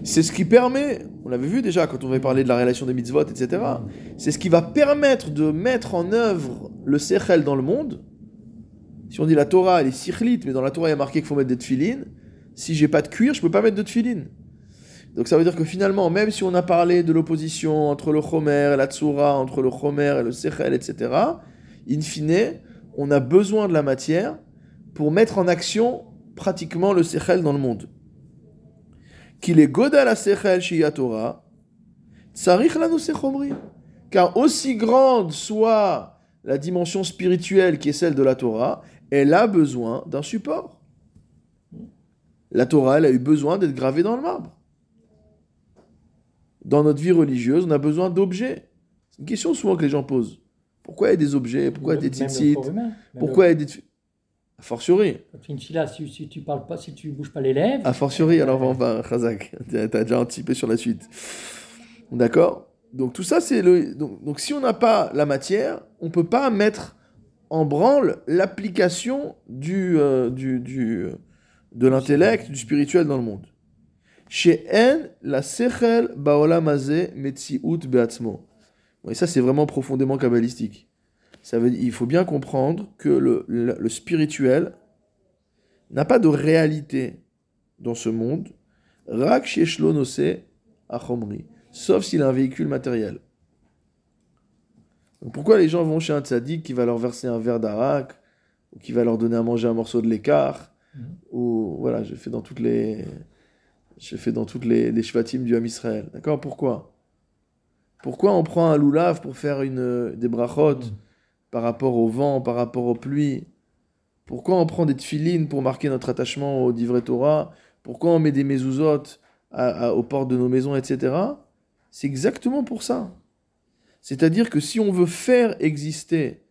C'est ce qui permet, on l'avait vu déjà quand on avait parlé de la relation des mitzvot, etc. C'est ce qui va permettre de mettre en œuvre le sechel dans le monde. Si on dit la Torah, elle est sichlite, mais dans la Torah, il y a marqué qu'il faut mettre des tefilines. Si j'ai pas de cuir, je peux pas mettre de tefilines. Donc ça veut dire que finalement, même si on a parlé de l'opposition entre le chomer et la tsura, entre le chomer et le sechel, etc., in fine, on a besoin de la matière pour mettre en action pratiquement le Sechel dans le monde. Qu'il est Godal à Sechel chez Torah, Tsarich lanu Sechomri. Car aussi grande soit la dimension spirituelle qui est celle de la Torah, elle a besoin d'un support. La Torah, elle a eu besoin d'être gravée dans le marbre. Dans notre vie religieuse, on a besoin d'objets. C'est une question souvent que les gens posent. Pourquoi il y a des objets? Pourquoi il y a des tzitzit? Pourquoi il y a des... A fortiori. si, si, tu parles pas, si tu bouges pas les lèvres. A fortiori, alors on va, Khazak. Tu as déjà anticipé sur la suite. D'accord? Donc tout ça, c'est le. Donc, donc si on n'a pas la matière, on peut pas mettre en branle l'application du, euh, du, du, de l'intellect, du spirituel dans le monde. Chez En, la sechel baolamazé metziut beatzmo. Et ça, c'est vraiment profondément kabbalistique. Ça veut, il faut bien comprendre que le, le, spirituel n'a pas de réalité dans ce monde, rak sauf s'il a un véhicule matériel. pourquoi les gens vont chez un tzaddik qui va leur verser un verre d'arak, ou qui va leur donner à manger un morceau de l'écart, mhm. ou voilà, j'ai fait dans toutes les, j'ai fait dans toutes les, les shvatim du Ham Israël. D'accord? Pourquoi? Pourquoi on prend un loulav pour faire une, des brachot? Mhm par rapport au vent, par rapport aux pluies Pourquoi on prend des tefilines pour marquer notre attachement au Divrei Torah? Pourquoi on met des mezuzot aux portes de nos maisons, etc. C'est exactement pour ça. C'est-à-dire que si on veut faire exister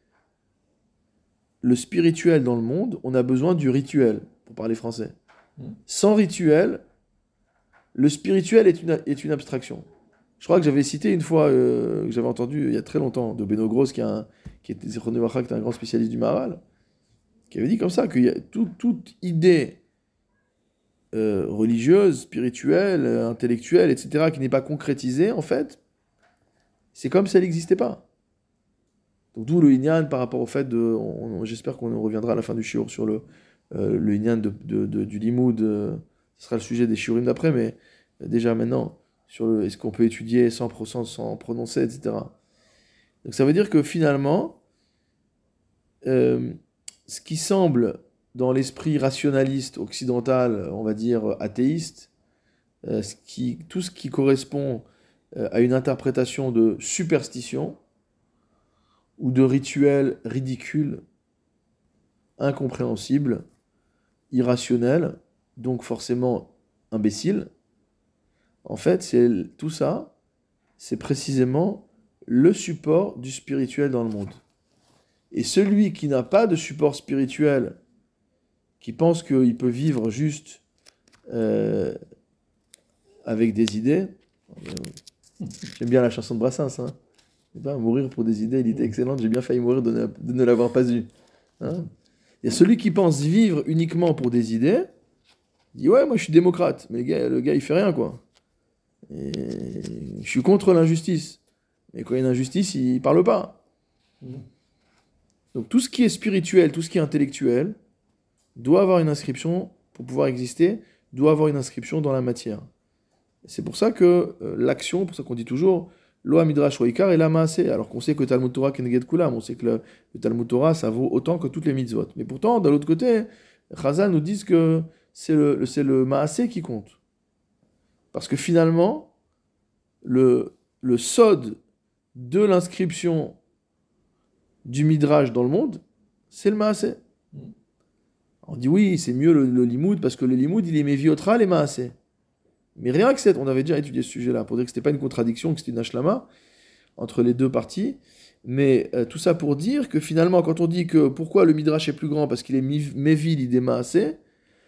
le spirituel dans le monde, on a besoin du rituel, pour parler français. Mm. Sans rituel, le spirituel est une, est une abstraction. Je crois que j'avais cité une fois, euh, que j'avais entendu il y a très longtemps, de Beno Gross, qui, a qui était un grand spécialiste du Maharal, qui avait dit comme ça que toute idée euh, religieuse, spirituelle, intellectuelle, etc., qui n'est pas concrétisée, en fait, c'est comme si elle n'existait pas. Donc d'où le Inyan par rapport au fait de... J'espère qu'on reviendra à la fin du shiur sur le, euh, le Inyan de, du Limoud. ce sera le sujet des shiurim d'après, mais déjà maintenant sur est-ce qu'on peut étudier sans, sans prononcer, etc. Donc ça veut dire que finalement, euh, ce qui semble dans l'esprit rationaliste occidental, on va dire athéiste, euh, tout ce qui correspond euh, à une interprétation de superstition ou de rituel ridicule, incompréhensible, irrationnel, donc forcément imbécile. En fait, tout ça, c'est précisément le support du spirituel dans le monde. Et celui qui n'a pas de support spirituel, qui pense qu'il peut vivre juste euh, avec des idées, j'aime bien la chanson de Brassens, hein. Mourir pour des idées, il était excellente, j'ai bien failli mourir de ne, l'avoir pas eu. Hein. Celui qui pense vivre uniquement pour des idées, il dit ouais, moi je suis démocrate, mais le gars, le gars il fait rien quoi. Et je suis contre l'injustice. Mais quand il y a une injustice, il parle pas. Donc tout ce qui est spirituel, tout ce qui est intellectuel, doit avoir une inscription pour pouvoir exister, doit avoir une inscription dans la matière. C'est pour ça que euh, l'action, pour ça qu'on dit toujours, Loa Midrash Roikar et la Maasé, alors qu'on sait que Talmud Torah Keneged Kulam, on sait que le, Talmud Torah ça vaut autant que toutes les mitzvot. Mais pourtant, de l'autre côté, Chazal nous dit que c'est le, c'est le Maasé qui compte. Parce que finalement, le, le Sod de l'inscription du Midrash dans le monde, c'est le Maasé. On dit oui, c'est mieux le, le, Limoud parce que le Limoud il est Méviotra les Maasé. Mais rien que cette, on avait déjà étudié ce sujet-là pour dire que c'était pas une contradiction, que c'était une ashlama entre les deux parties. Mais euh, tout ça pour dire que finalement, quand on dit que pourquoi le Midrash est plus grand parce qu'il est Mévi l'idée Maasé,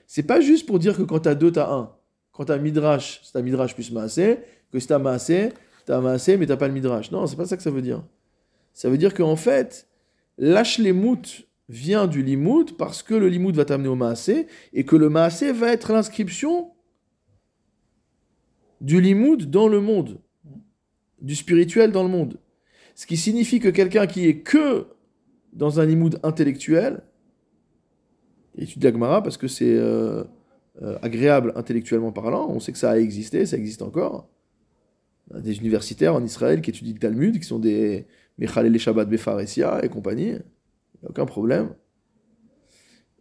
c'est pas juste pour dire que quand tu as deux, tu as un. Quand tu as Midrash, c'est un Midrash plus Maasé, que tu as Maasé, tu as Maasé, mais tu pas le Midrash. Non, c'est pas ça que ça veut dire. Ça veut dire qu'en fait, lâche les moutes vient du limoud parce que le limoud va t'amener au maasé et que le maasé va être l'inscription du limoud dans le monde, du spirituel dans le monde. Ce qui signifie que quelqu'un qui est que dans un limoud intellectuel, étudie Agmara parce que c'est euh, euh, agréable intellectuellement parlant, on sait que ça a existé, ça existe encore. Des universitaires en Israël qui étudient le Talmud, qui sont des Mechalel Shabbat Befaresia et compagnie aucun problème.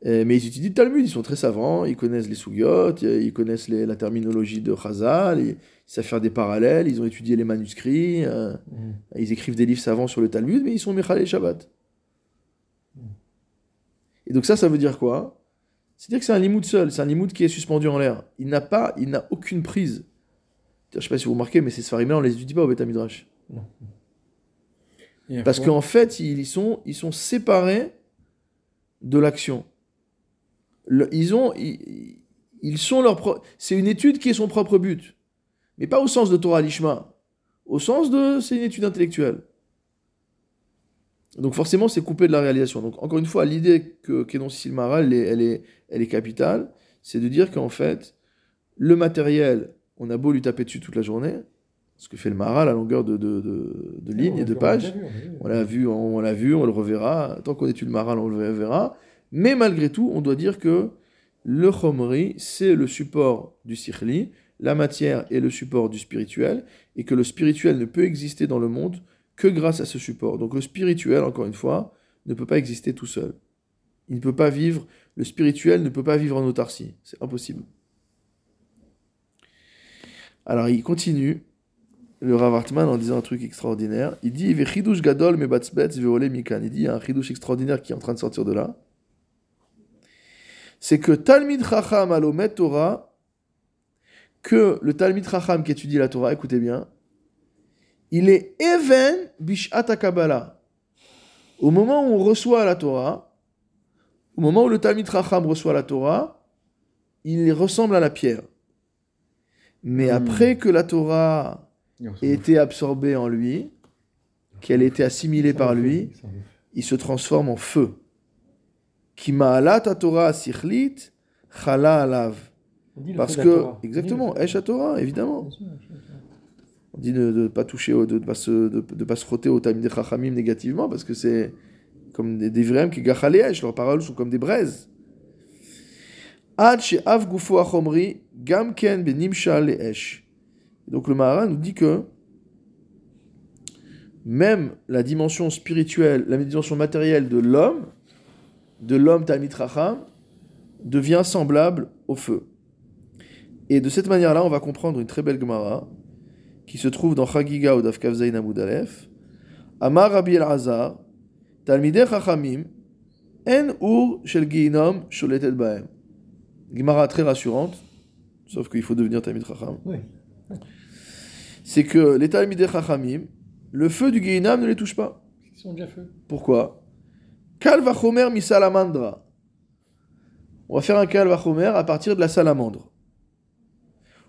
mais ils étudient le Talmud, ils sont très savants, ils connaissent les Sugyot, ils connaissent la terminologie de Chazal, ils, savent faire des parallèles, ils ont étudié les manuscrits, euh, mm. ils écrivent des livres savants sur le Talmud, mais ils sont Mechal et Shabbat. Mm. Et donc ça, ça veut dire quoi? C'est-à-dire que c'est un limoud seul, c'est un limoud qui est suspendu en l'air. Il n'a pas, il n'a aucune prise. Je ne sais pas si vous remarquez, mais ces sfarim-là, on les étudie pas au Beth Midrash. Parce qu'en fait, ils sont, ils sont séparés de l'action. ils ont, ils, sont leur C'est une étude qui est son propre but, mais pas au sens de Torah Lishma, au sens de c'est une étude intellectuelle. Donc forcément, c'est coupé de la réalisation. Donc encore une fois, l'idée que qu'énonce Silmara, elle est, elle est, elle est capitale, c'est de dire qu'en fait, le matériel, on a beau lui taper dessus toute la journée, ce que fait le Maral à longueur de, de, de, lignes et de pages. On l'a vu, on l'a vu, on le reverra. Tant qu'on étudie le Maral, on le verra. Mais malgré tout, on doit dire que le Chomri, c'est le support du Sikhli, la matière est le support du spirituel, et que le spirituel ne peut exister dans le monde que grâce à ce support. Donc le spirituel, encore une fois, ne peut pas exister tout seul. Il ne peut pas vivre, le spirituel ne peut pas vivre en autarcie. C'est impossible. Alors il continue le Rav Hartman en disant un truc extraordinaire. Il dit. Il dit il y a un chidouche extraordinaire qui est en train de sortir de là. C'est que Talmid Chacham alomet Torah, que le Talmid Chacham qui étudie la Torah, écoutez bien, il est even bishat Kabbalah. Au moment où on reçoit la Torah, au moment où le Talmid Chacham reçoit la Torah, il ressemble à la pierre. Mais hmm. après que la Torah été absorbée en lui, qu'elle était assimilée par lui, il se transforme en feu. Torah chala alav. Parce que, exactement, Esh Torah, évidemment. On dit de ne pas toucher, de ne pas, se, de, pas se frotter au time des Chachamim négativement, parce que c'est comme des, des vrais qui gachale leurs paroles sont comme des braises. Ad av gufo achomri, gamken benimshal esh. Donc le Mahara nous dit que même la dimension spirituelle, la dimension matérielle de l'homme, de l'homme Talmid devient semblable au feu. Et de cette manière-là, on va comprendre une très belle Gemara qui se trouve dans Chagiga ou Dafkav Zayin Amar Rabbi El-Hazar, Talmideh Chachamim, En Ur Shel Ginom Sholetet Baem. Gemara très rassurante, sauf qu'il faut devenir Talmid Chacham. Oui. C'est que les Talmideh Chachamim, le feu du Guinam ne les touche pas. Ils sont déjà feu. Pourquoi? Kalvachomer mi salamandra. On va faire un kalvachomer à partir de la salamandre.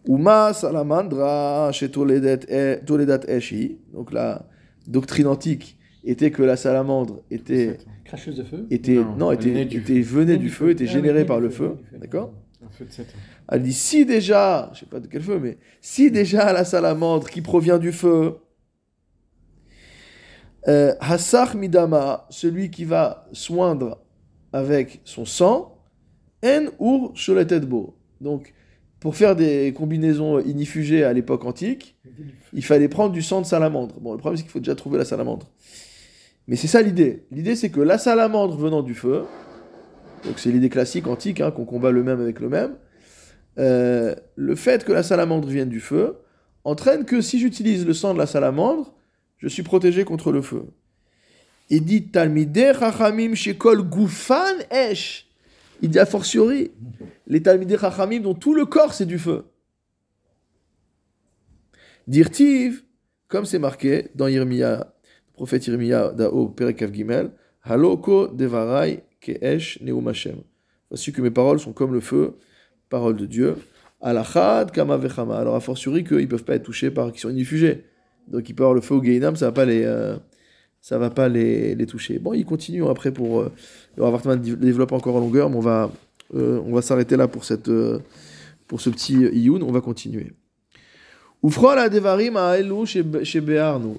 Uma salamandra chez Toledat Eshi. Donc la doctrine antique était que la salamandre était. Cracheuse de feu était, Non, était, venait du, était, venait du feu, était générée par le feu. D'accord? Un feu de 7 ans. Elle dit si déjà, je sais pas de quel feu, mais si déjà la salamandre qui provient du feu, euh, Hassach midama, celui qui va soindre avec son sang, en ur sholetetbo. Donc, pour faire des combinaisons inifugées à l'époque antique, il fallait prendre du sang de salamandre. Bon, le problème, c'est qu'il faut déjà trouver la salamandre. Mais c'est ça l'idée. L'idée, c'est que la salamandre venant du feu, donc c'est l'idée classique antique, hein, qu'on combat le même avec le même, euh, le fait que la salamandre vienne du feu entraîne que si j'utilise le sang de la salamandre, je suis protégé contre le feu. Il dit Talmideh Chachamim Shekol Gufan Esh. Il dit a fortiori, les Talmideh Chachamim dont tout le corps c'est du feu. Dirtiv, comme c'est marqué dans Yirmiya, le prophète Yirmiya Dao Perekav Gimel, Haloko Devarai Keesh Neum Hashem. Voici que mes paroles sont comme le feu, parole de Dieu. Alachad Kama Vechama. Alors a fortiori qu'ils ne peuvent pas être touchés par, qu'ils sont inifugés. Donc il peut avoir le feu au Gainam, ça va pas euh, ça va pas les, toucher. Bon, ils continuent après pour euh, le Ravartman développe encore en longueur, mais on va, euh, s'arrêter là pour euh, ce petit Iyun. On va continuer.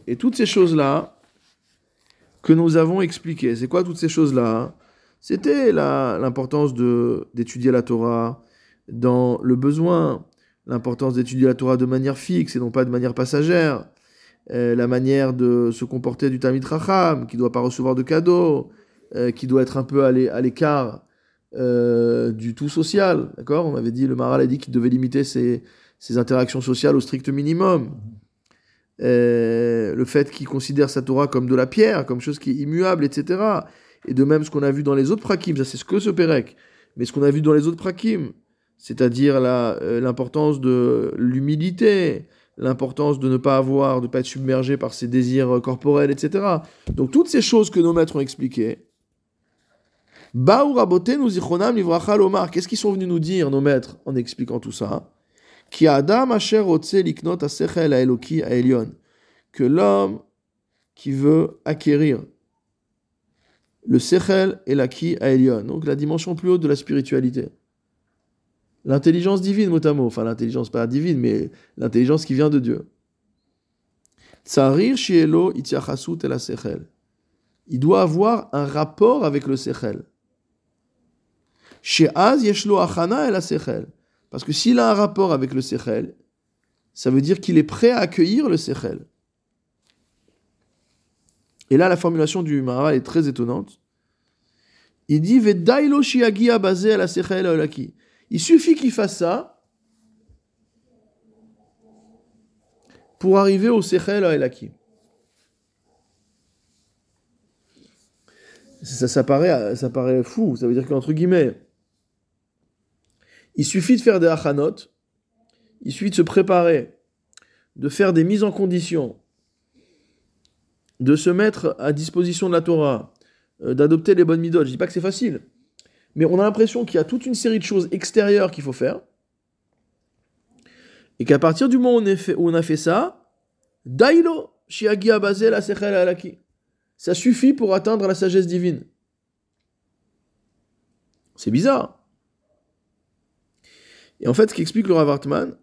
Et toutes ces choses là que nous avons expliquées. C'est quoi toutes ces choses là C'était l'importance d'étudier la Torah dans le besoin, l'importance d'étudier la Torah de manière fixe et non pas de manière passagère euh, la manière de se comporter du Talmid Racham, qui ne doit pas recevoir de cadeaux, euh, qui doit être un peu à l'écart euh, du tout social. D'accord? On avait dit, le Maral a dit qu'il devait limiter ses, ses, interactions sociales au strict minimum. le fait qu'il considère sa Torah comme de la pierre, comme chose qui est immuable, etc. Et de même ce qu'on a vu dans les autres prakim, ça c'est ce que ce Pérec, mais ce qu'on a vu dans les autres prakim, c'est-à-dire l'importance de l'humilité, l'importance de ne pas avoir, de ne pas être submergé par ses désirs corporels, etc. Donc toutes ces choses que nos maîtres ont expliquées, Qu'est-ce qu'ils sont venus nous dire, nos maîtres, en expliquant tout ça? Que l'homme qui veut acquérir le sechel et l'aki à Elion, donc la dimension plus haute de la spiritualité. L'intelligence divine, mot à mot. Enfin, l'intelligence pas divine, mais l'intelligence qui vient de Dieu. Tsarir shielo itiachasut el sechel. Il doit avoir un rapport avec le sechel. Sheaz yeshlo achana el sechel. Parce que s'il a un rapport avec le sechel, ça veut dire qu'il est prêt à accueillir le sechel. Et là, la formulation du Maharal est très étonnante. Il dit olaki. Il suffit qu'il fasse ça pour arriver au Sechel Elaki. Ça, ça, paraît, ça paraît fou, ça veut dire qu'entre guillemets, il suffit de faire des achanot, il suffit de se préparer, de faire des mises en condition, de se mettre à disposition de la Torah, euh, d'adopter les bonnes midotes. Je dis pas que c'est facile, mais on a l'impression qu'il y a toute une série de choses extérieures qu'il faut faire. Et qu'à partir du moment où on, a fait ça, Dailo, Shiagi la Sechel Alaki. Ça suffit pour atteindre la sagesse divine. C'est bizarre. Et en fait, ce qu'explique le Rav Hartman,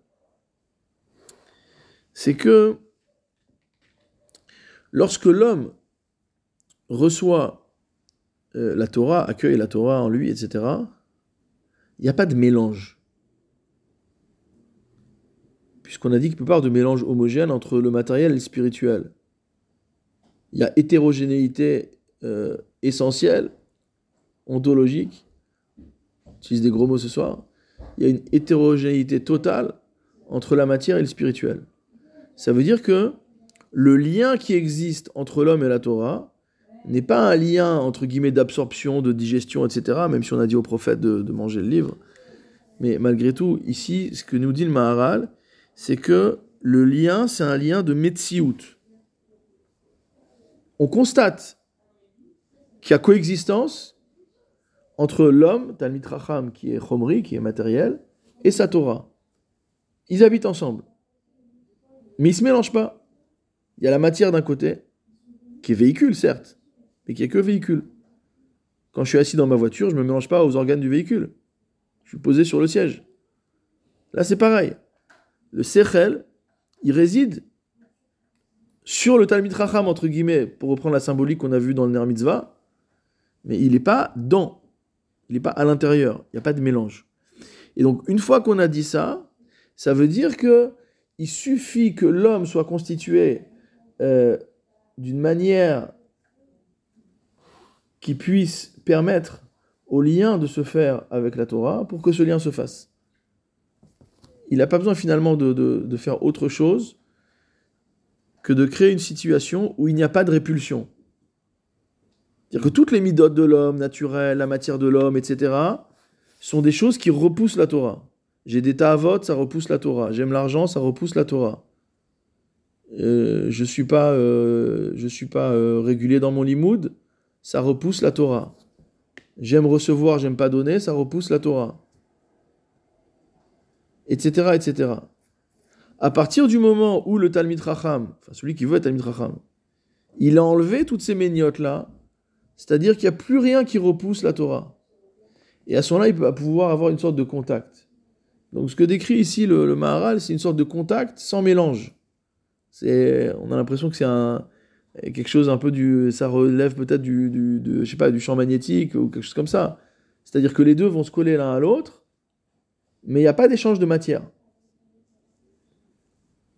c'est que lorsque l'homme reçoit euh, la Torah accueille la Torah en lui, etc., il n'y a pas de mélange. Puisqu'on a dit qu'il peut pas avoir de mélange homogène entre le matériel et le spirituel. Il y a hétérogénéité euh, essentielle, ontologique, j'utilise des gros mots ce soir, il y a une hétérogénéité totale entre la matière et le spirituel. Ça veut dire que le lien qui existe entre l'homme et la Torah n'est pas un lien entre guillemets d'absorption, de digestion, etc., même si on a dit au prophète de, manger le livre. Mais malgré tout, ici, ce que nous dit le Maharal, c'est que le lien, c'est un lien de Metsiout. On constate qu'il y a coexistence entre l'homme, Talmit Racham, qui est Chomri, qui est matériel, et sa Torah. Ils habitent ensemble. Mais ils ne se mélangent pas. Il y a la matière d'un côté, qui est véhicule, certes, mais qui est que véhicule. Quand je suis assis dans ma voiture, je ne me mélange pas aux organes du véhicule. Je suis posé sur le siège. Là, c'est pareil. Le Sechel, il réside sur le Talmid Racham, entre guillemets, pour reprendre la symbolique qu'on a vue dans le Ner Mitzvah, mais il n'est pas dans, il n'est pas à l'intérieur, il n'y a pas de mélange. Et donc, une fois qu'on a dit ça, ça veut dire que il suffit que l'homme soit constitué euh, d'une manière qui puisse permettre au lien de se faire avec la Torah pour que ce lien se fasse. Il n'a pas besoin finalement de, faire autre chose que de créer une situation où il n'y a pas de répulsion. C'est-à-dire que toutes les midotes de l'homme, naturelles, la matière de l'homme, etc., sont des choses qui repoussent la Torah. J'ai des ta'avot, ça repousse la Torah. J'aime l'argent, ça repousse la Torah. Euh, je suis pas, euh, je suis pas euh, régulier dans mon limoud, ça repousse la Torah. J'aime recevoir, j'aime pas donner, ça repousse la Torah. Etc., etc. À partir du moment où le Talmid Racham, enfin celui qui veut être Talmid Racham, il a enlevé toutes ces méniotes-là, c'est-à-dire qu'il n'y a plus rien qui repousse la Torah. Et à ce moment-là, il va pouvoir avoir une sorte de contact. Donc ce que décrit ici le, Maharal, c'est une sorte de contact sans mélange. C'est, on a l'impression que c'est un, quelque chose un peu du, ça relève peut-être du, du, je sais pas, du champ magnétique ou quelque chose comme ça. C'est-à-dire que les deux vont se coller l'un à l'autre, mais il n'y a pas d'échange de matière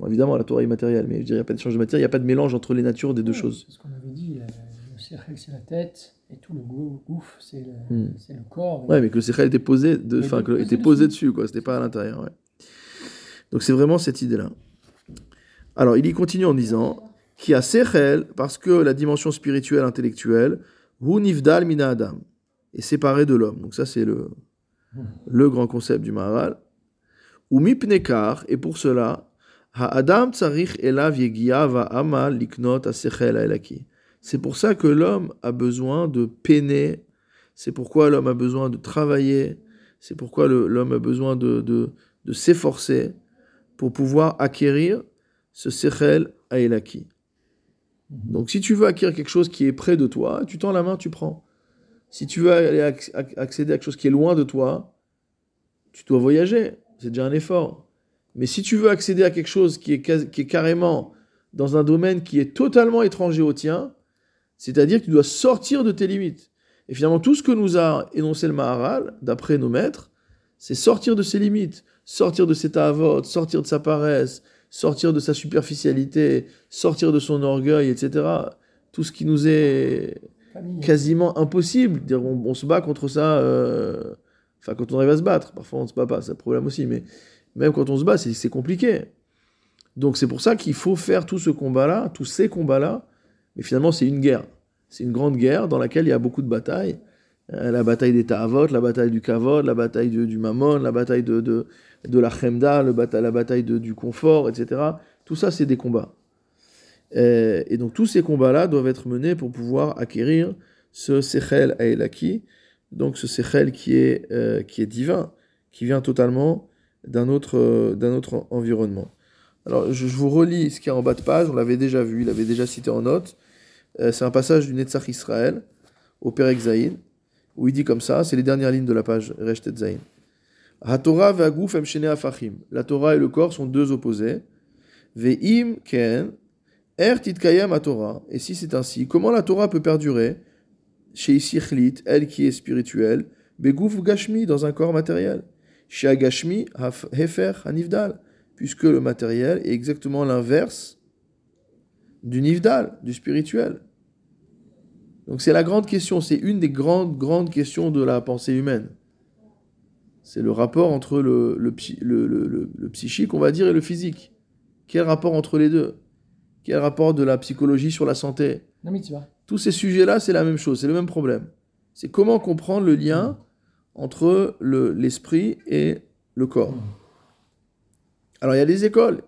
évidemment, la Torah est matérielle, mais je dirais, il n'y a pas d'échange de matière, il n'y a pas de mélange entre les natures des deux choses. C'est ce qu'on avait dit, le Sechel c'est la tête, et tout le gouffre c'est le, hmm. le, corps. Ouais, mais que le Sechel était posé, de, était posé dessus, quoi, c'était pas à l'intérieur. Ouais. Donc c'est vraiment cette idée-là. Alors il y continue en disant qui a Sechel, parce que la dimension spirituelle, intellectuelle, hu mina adam, est séparée de l'homme. Donc ça c'est le, le grand concept du Maharal. Ou mipnekar, et pour cela, c'est pour ça que l'homme a besoin de peiner, c'est pourquoi l'homme a besoin de travailler, c'est pourquoi l'homme a besoin de, de, s'efforcer pour pouvoir acquérir ce sechel aelaki. Donc si tu veux acquérir quelque chose qui est près de toi, tu tends la main, tu prends. Si tu veux aller accéder à quelque chose qui est loin de toi, tu dois voyager, c'est déjà un effort. Mais si tu veux accéder à quelque chose qui est, qui est carrément dans un domaine qui est totalement étranger au tien, c'est-à-dire que tu dois sortir de tes limites. Et finalement, tout ce que nous a énoncé le Maharal, d'après nos maîtres, c'est sortir de ses limites, sortir de ses ta'avot, sortir de sa paresse, sortir de sa superficialité, sortir de son orgueil, etc. Tout ce qui nous est quasiment impossible. On, on se bat contre ça, euh, enfin quand on arrive à se battre, parfois on ne se bat pas, c'est un problème aussi, mais même quand on se bat, c'est compliqué. Donc c'est pour ça qu'il faut faire tout ce combat-là, tous ces combats-là. Mais finalement, c'est une guerre. C'est une grande guerre dans laquelle il y a beaucoup de batailles. Euh, la bataille des Ta'avot, la bataille du Kavod, la bataille du Mammon, la bataille de, de, de la Chemda, le la bataille du confort, etc. Tout ça, c'est des combats. Euh, et, donc tous ces combats-là doivent être menés pour pouvoir acquérir ce Sechel Aelaki, donc ce Sechel qui est, euh, qui est divin, qui vient totalement d'un autre, euh, d'un autre environnement. Alors, je, vous relis ce qu'il y a en bas de page, on l'avait déjà vu, il l'avait déjà cité en note. C'est un passage du Netzach Israël, au Perek Zayin, où il dit comme ça, c'est les dernières lignes de la page Reshtet Zayin. La Torah et le corps sont deux opposés. Ve'im ken er titkayam Torah. Et si c'est ainsi, comment la Torah peut perdurer chez Isichlit, elle qui est spirituelle, beguf gashmi, dans un corps matériel? Agashmi Hefer Hanivdal, puisque le matériel est exactement l'inverse du Nivdal, du spirituel. Donc c'est la grande question, c'est une des grandes, grandes questions de la pensée humaine. C'est le rapport entre le, le, le, psychique, on va dire, et le physique. Quel rapport entre les deux? Quel rapport de la psychologie sur la santé? Tous ces sujets-là, c'est la même chose, c'est le même problème. C'est comment comprendre le lien entre l'esprit et le corps. Alors il y a des écoles.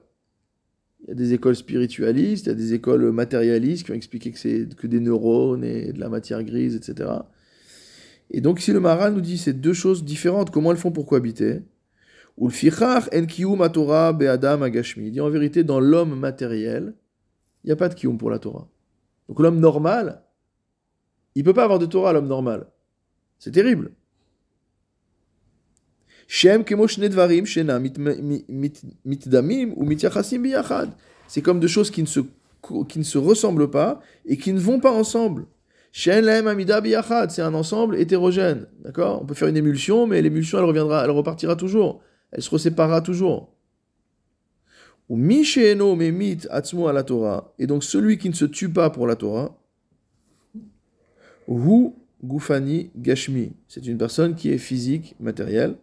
Il y a des écoles spiritualistes, il y a des écoles matérialistes qui ont expliqué que c'est que des neurones et de la matière grise, etc. Et donc ici le Maharal nous dit ces deux choses différentes, comment elles font pour cohabiter? Ou le Torah be'adam agashmi. Il dit en vérité, dans l'homme matériel, il n'y a pas de kiyum pour la Torah. Donc l'homme normal, il peut pas avoir de Torah, l'homme normal. C'est terrible. C'est comme deux choses qui ne, se, qui ne se ressemblent pas et qui ne vont pas ensemble. C'est un ensemble hétérogène. D'accord? On peut faire une émulsion, mais l'émulsion, elle reviendra, elle repartira toujours. Elle se séparera toujours. Ou à la Torah. Et donc celui qui ne se tue pas pour la Torah, Hu Gufani Gashmi. C'est une personne qui est physique, matérielle.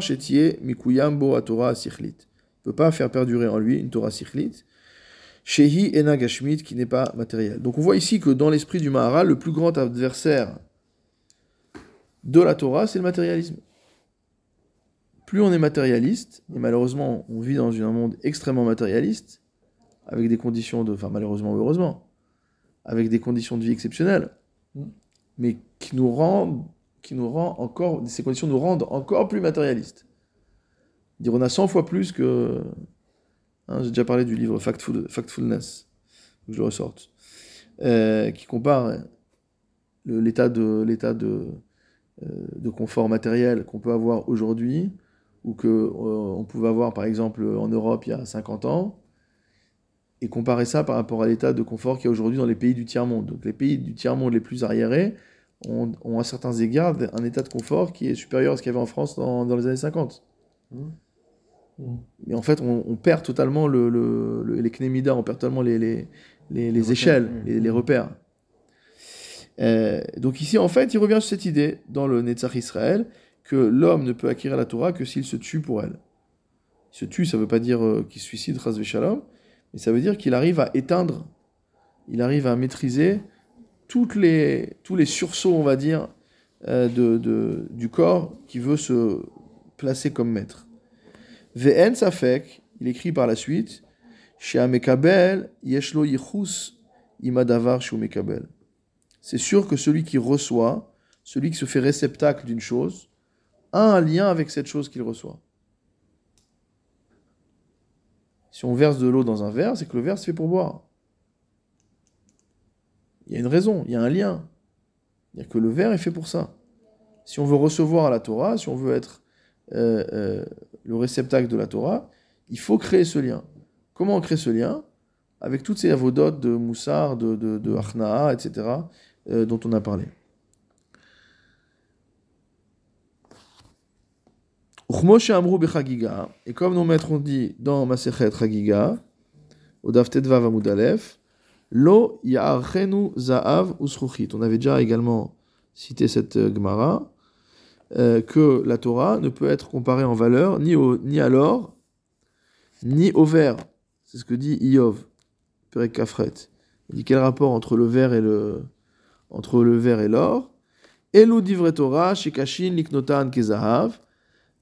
Shetie Mikuyambo a Torah Sichlit. ne peut pas faire perdurer en lui une Torah Sichlit. Shehi Ena Gashmit, qui n'est pas matériel. Donc on voit ici que dans l'esprit du Maharal, le plus grand adversaire de la Torah, c'est le matérialisme. Plus on est matérialiste, et malheureusement on vit dans un monde extrêmement matérialiste, avec des conditions de, enfin malheureusement heureusement, avec des conditions de vie exceptionnelles, mais qui nous rendent qui nous rend encore, ces conditions nous rendent encore plus matérialistes. Dire on a 100 fois plus que. Hein, j'ai déjà parlé du livre Factful, Factfulness, que je ressorte, euh, qui compare l'état de, l'état euh, de confort matériel qu'on peut avoir aujourd'hui, ou qu'on euh, on pouvait avoir par exemple en Europe il y a 50 ans, et comparer ça par rapport à l'état de confort qu'il y a aujourd'hui dans les pays du tiers-monde. Donc les pays du tiers-monde les plus arriérés, ont, à certains égards un état de confort qui est supérieur à ce qu'il y avait en France dans, les années 50. Mmh. Mmh. Mais en fait, on, perd totalement le, les knémidas, on perd totalement les, les, les, échelles, les, repères. Euh, donc ici, en fait, il revient sur cette idée dans le Netzach Israël que l'homme ne peut acquérir la Torah que s'il se tue pour elle. Il se tue, ça ne veut pas dire euh, qu'il suicide, Shalom, mais ça veut dire qu'il arrive à éteindre, il arrive à maîtriser toutes les, tous les sursauts, on va dire, euh, de, du corps qui veut se placer comme maître. Ve'en safek, il écrit par la suite. C'est sûr que celui qui reçoit, celui qui se fait réceptacle d'une chose, a un lien avec cette chose qu'il reçoit. Si on verse de l'eau dans un verre, c'est que le verre se fait pour boire. Il y a une raison, il y a un lien. Il n'y a que le verre est fait pour ça. Si on veut recevoir la Torah, si on veut être euh, euh, le réceptacle de la Torah, il faut créer ce lien. Comment on crée ce lien? Avec toutes ces avodotes de Moussar, de, de, Achnaa, etc., euh, dont on a parlé. Et comme nos maîtres ont dit dans Masechet Chagiga, au Daftetvav Amudalef, Lo ya'archenu za'av usruchit. On avait déjà également cité cette euh, Gemara, euh, que la Torah ne peut être comparée en valeur ni, au, ni à l'or, ni au verre. C'est ce que dit Iov, Perek Kafret. Il dit quel rapport entre le verre et le, entre le verre et l'or? Divre Torah, liknotan kezahav.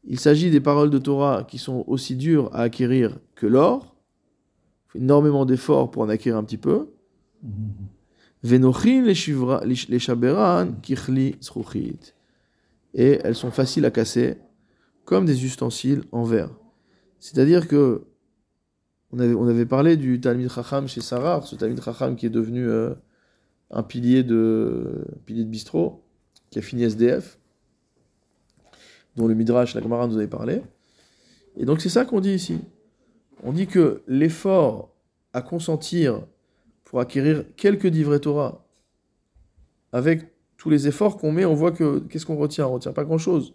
Il s'agit des paroles de Torah qui sont aussi dures à acquérir que l'or. Il faut énormément d'efforts pour en acquérir un petit peu. Et elles sont faciles à casser, comme des ustensiles en verre. C'est-à-dire que on avait, parlé du Talmud Chacham chez Sarar, ce Talmud Chacham qui est devenu euh, un pilier de, pilier de bistrot, qui a fini SDF, dont le Midrash, la camarade nous avait parlé. Et donc c'est ça qu'on dit ici. On dit que l'effort à consentir pour acquérir quelques divrei Torah. Avec tous les efforts qu'on met, on voit que qu'est-ce qu'on retient? On retient pas grand-chose.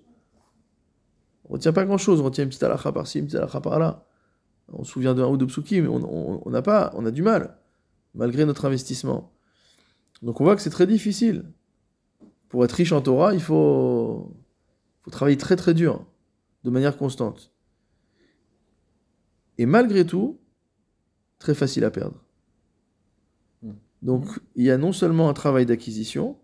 On retient pas grand-chose. On retient une petite halakha par-ci, une petite halakha par-là. On se souvient d'un ou de psuki, mais on n'a pas, on a du mal, malgré notre investissement. Donc on voit que c'est très difficile. Pour être riche en Torah, il faut, faut travailler très très dur, de manière constante. Et malgré tout, très facile à perdre. Hmm. Donc il y a non seulement un travail d'acquisition,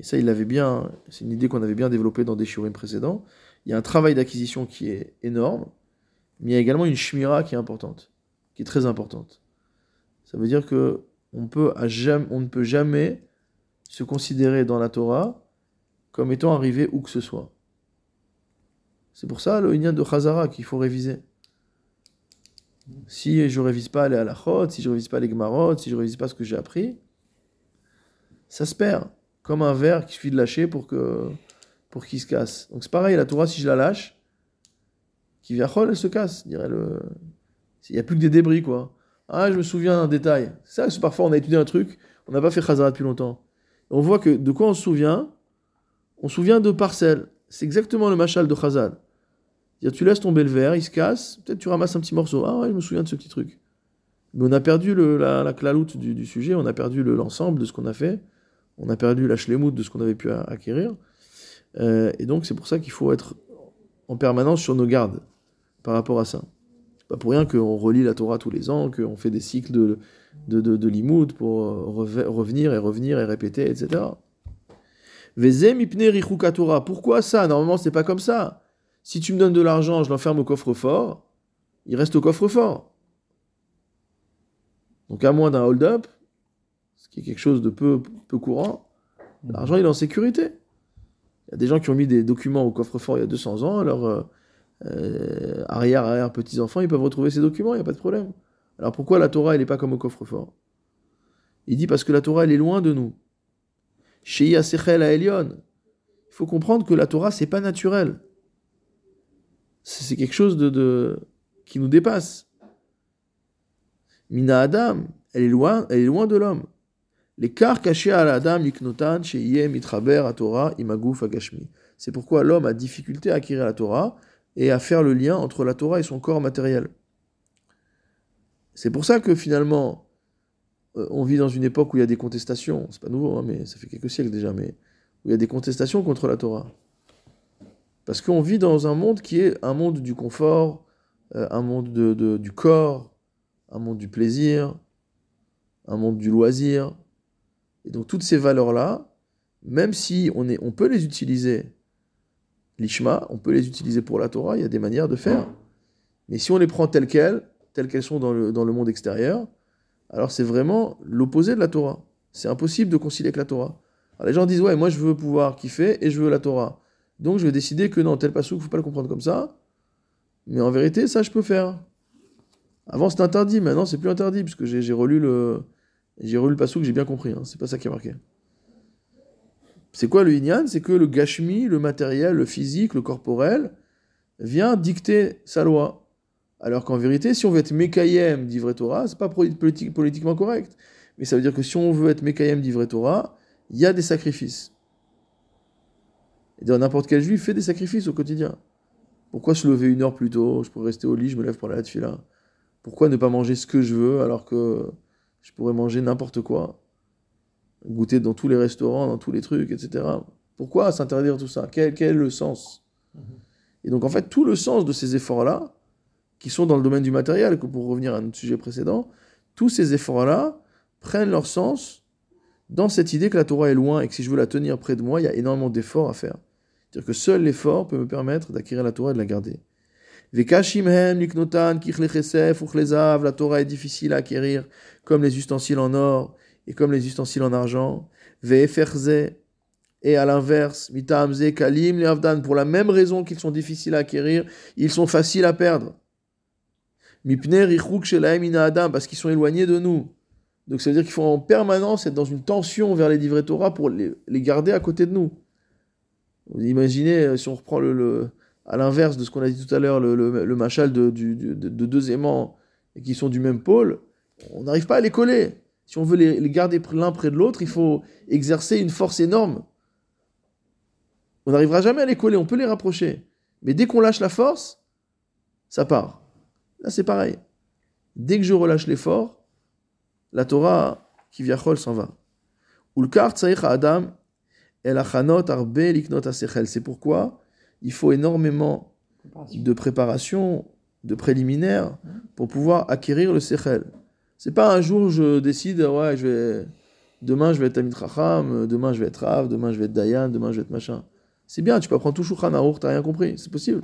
et ça il l'avait bien, c'est une idée qu'on avait bien développée dans des shurim précédents, il y a un travail d'acquisition qui est énorme, mais il y a également une shmira qui est importante, qui est très importante. Ça veut dire que on, ne peut jamais se considérer dans la Torah comme étant arrivé où que ce soit. C'est pour ça le Inyan de Chazara qu'il faut réviser. Si je révise pas les halachot, si je révise pas les gmarot, si je révise pas ce que j'ai appris, ça se perd. Comme un verre qu'il suffit de lâcher pour que pour qu'il se casse. Donc c'est pareil, la Torah, si je la lâche, qui vient elle se casse, dirait le. Il n'y a plus que des débris, quoi. Ah, je me souviens d'un détail. Ça, c'est parfois on a étudié un truc, on n'a pas fait Chazara depuis longtemps. on voit que de quoi on se souvient? On se souvient de parcelles. C'est exactement le machal de Chazal tu laisses tomber le verre, il se casse, peut-être tu ramasses un petit morceau. Ah ouais, je me souviens de ce petit truc. Mais on a perdu la claloute du, sujet, on a perdu l'ensemble de ce qu'on a fait, on a perdu la schlemout de ce qu'on avait pu acquérir. Euh, et donc c'est pour ça qu'il faut être en permanence sur nos gardes par rapport à ça. Pas pour rien qu'on relit la Torah tous les ans, qu'on fait des cycles de, de, de, limoud pour euh, revenir et revenir et répéter, etc. Pourquoi ça? Normalement, c'est pas comme ça. Si tu me donnes de l'argent, je l'enferme au coffre-fort, il reste au coffre-fort. Donc à moins d'un hold-up, ce qui est quelque chose de peu, peu courant, l'argent il est en sécurité. Il y a des gens qui ont mis des documents au coffre-fort il y a 200 ans, leurs euh, euh, arrière-arrière petits-enfants, ils peuvent retrouver ces documents, il n'y a pas de problème. Alors pourquoi la Torah, elle n'est pas comme au coffre-fort? Il dit parce que la Torah, elle est loin de nous. Sechel à Elion. Il faut comprendre que la Torah, c'est pas naturel c'est quelque chose de, qui nous dépasse. Mina Adam, elle est loin, elle est loin de l'homme. C'est pourquoi l'homme a difficulté à acquérir la Torah et à faire le lien entre la Torah et son corps matériel. C'est pour ça que finalement, euh, on vit dans une époque où il y a des contestations. C'est pas nouveau, hein, mais ça fait quelques siècles déjà, mais où il y a des contestations contre la Torah. Parce qu'on vit dans un monde qui est un monde du confort, euh, un monde de, du corps, un monde du plaisir, un monde du loisir. Et donc toutes ces valeurs-là, même si on, est, on peut les utiliser, l'ishma, on peut les utiliser pour la Torah, il y a des manières de faire. Mais si on les prend telles quelles, telles qu'elles sont dans le, dans le monde extérieur, alors c'est vraiment l'opposé de la Torah. C'est impossible de concilier avec la Torah. Alors les gens disent, ouais, moi je veux pouvoir kiffer et je veux la Torah. Donc je vais décider que non, tel pasouk, il ne faut pas le comprendre comme ça. Mais en vérité, ça, je peux faire. Avant, c'était interdit, maintenant, c'est plus interdit, puisque j'ai relu le j'ai relu le pasouk, j'ai bien compris. Hein, c'est pas ça qui est marqué. C'est quoi le inyan? C'est que le gashmi, le matériel, le physique, le corporel, vient dicter sa loi. Alors qu'en vérité, si on veut être Mekayem d'Ivre Torah, c'est pas politiquement correct. Mais ça veut dire que si on veut être Mekayem d'Ivre Torah, il y a des sacrifices. Et n'importe quel juif fait des sacrifices au quotidien. Pourquoi se lever une heure plus tôt? Je pourrais rester au lit, je me lève pour la là. Pourquoi ne pas manger ce que je veux alors que je pourrais manger n'importe quoi Goûter dans tous les restaurants, dans tous les trucs, etc. Pourquoi s'interdire tout ça? Quel, quel, est le sens? Mhm. Et donc en fait, tout le sens de ces efforts-là, qui sont dans le domaine du matériel, que pour revenir à notre sujet précédent, tous ces efforts-là prennent leur sens dans cette idée que la Torah est loin et que si je veux la tenir près de moi, il y a énormément d'efforts à faire. C'est-à-dire que seul l'effort peut me permettre d'acquérir la Torah et de la garder. La Torah est difficile à acquérir, comme les ustensiles en or et comme les ustensiles en argent. Et à l'inverse, kalim pour la même raison qu'ils sont difficiles à acquérir, ils sont faciles à perdre. parce qu'ils sont éloignés de nous. Donc ça veut dire qu'il faut en permanence être dans une tension vers les livrets Torah pour les garder à côté de nous. Imaginez, euh, si on reprend le, à l'inverse de ce qu'on a dit tout à l'heure, le, le, machal de, de, deux aimants qui sont du même pôle, on n'arrive pas à les coller. Si on veut les, garder l'un près de l'autre, il faut exercer une force énorme. On n'arrivera jamais à les coller, on peut les rapprocher. Mais dès qu'on lâche la force, ça part. Là, c'est pareil. Dès que je relâche l'effort, la Torah qui vient s'en va. Adam c'est pourquoi il faut énormément de préparation, de préliminaires pour pouvoir acquérir le sechel. C'est pas un jour je décide, ouais, je vais, demain je vais être Amit Racham, demain je vais être Rav, demain je vais être Dayan, demain je vais être machin. C'est bien, tu peux apprendre tout Shulchan Aruch, t'as rien compris, c'est possible.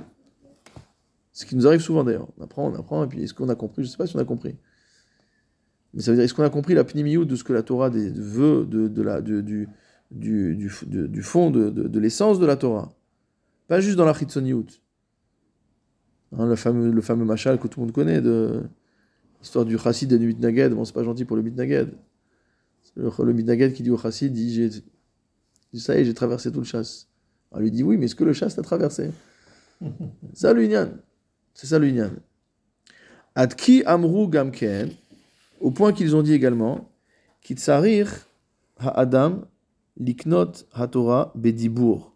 Ce qui nous arrive souvent d'ailleurs. On apprend, on apprend, et puis est-ce qu'on a compris? Je sais pas si on a compris. Mais ça veut dire, est-ce qu'on a compris la pnimiout de ce que la Torah veut, de, de la, du, du, du, fond, de, de, l'essence de la Torah? Pas juste dans la chitzoniout. Hein, le, fameux, le fameux machal que tout le monde connaît, de l'histoire du chassid et du mitnaged. Bon, c'est pas gentil pour le mitnaged. Le, le mitnaged qui dit au chassid, dit, j'ai, ça y est, j'ai traversé tout le chasse. On lui dit, oui, mais est-ce que le chasse t'a traversé? Ça, l'union. C'est ça l'union. Adki amru gamken, au point qu'ils ont dit également, kitsarir ha-adam liknot ha-torah bedibur,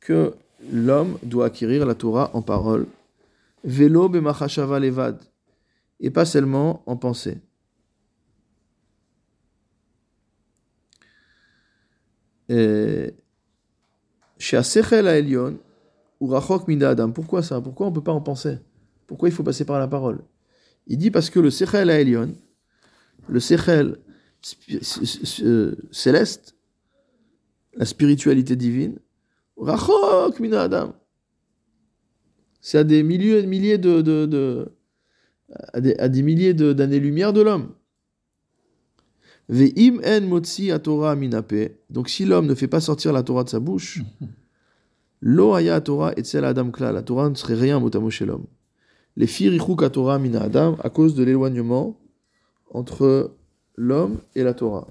que l'homme doit acquérir la Torah en parole, velo levad, et pas seulement en pensée. Pourquoi ça? Pourquoi on ne peut pas en penser? Pourquoi il faut passer par la parole? Il dit parce que le Sechel Elion, le Sechel euh, céleste, la spiritualité divine, Rachok Mina Adam. C'est à des milliers et milliers de, de, de à, des, à des, milliers d'années-lumière de l'homme. Ve'im en motzi Torah minape. Donc si l'homme ne fait pas sortir la Torah de sa bouche, lo haya Torah et adam kla. La Torah ne serait rien motamo chez l'homme. Les firichuk Torah mina adam à cause de l'éloignement entre l'homme et la Torah.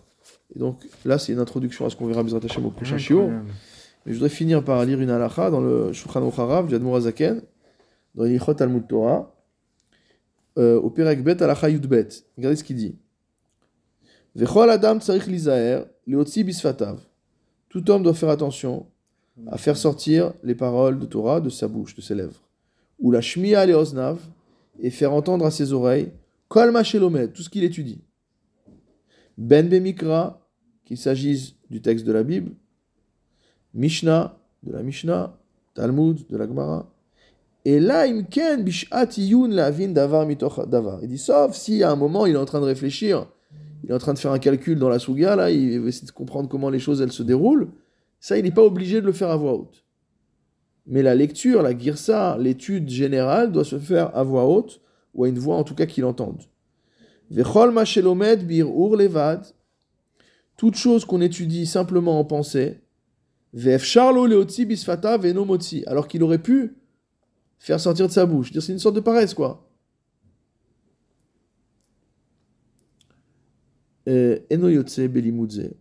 Et donc là, c'est une introduction à ce qu'on verra Bezrat Hashem au prochain shiur. Je voudrais finir par lire une halakha dans le Shulchan Aruch du Admor Azaken, dans l'Ichot Talmud Torah, euh, au Perek Bet halakha Yudbet. Regardez ce qu'il dit. Vechol Adam tsarich lizaer, leotzi bisfatav. Tout homme doit faire attention à faire sortir les paroles de Torah de sa bouche, de ses lèvres. Ou la shmiya leoznav, et faire entendre à ses oreilles, kol shelomed, tout ce qu'il étudie. Ben Bemikra, qu'il s'agisse du texte de la Bible, Mishnah, de la Mishnah, Talmud, de la Gemara. Et là, imken la vin davar mitoch davar. Il dit, sauf si à un moment il est en train de réfléchir, il est en train de faire un calcul dans la Suga, là, il va essayer de comprendre comment les choses se déroulent. Ça, il n'est pas obligé de le faire à voix haute. Mais la lecture, la girsa, l'étude générale doit se faire à voix haute, ou à une voix en tout cas qu'il entende. Vechol mashelomed bir levad. Toute chose qu'on étudie simplement en pensée. Alors qu'il aurait pu faire sortir de sa bouche. C'est une sorte de paresse, quoi. Belimudze.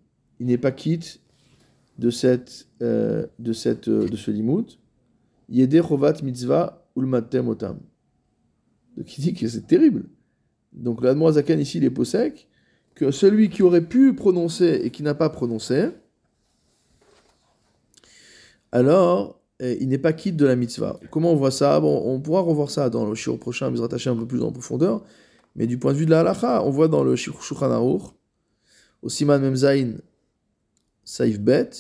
Il n'est pas quitte de cette, euh, de cette, euh, de ce limut. Yede chovat mitzvah ulmatem otam. Donc il dit que c'est terrible. Donc l'Admoazakan ici, il est sec, que celui qui aurait pu prononcer et qui n'a pas prononcé, alors eh, il n'est pas quitte de la mitzvah. Comment on voit ça? Bon, On pourra revoir ça dans le shiur prochain, mais rattacher un peu plus en profondeur. Mais du point de vue de la halacha, on voit dans le shiur Shulchan Aruch, au Siman Saif Bet,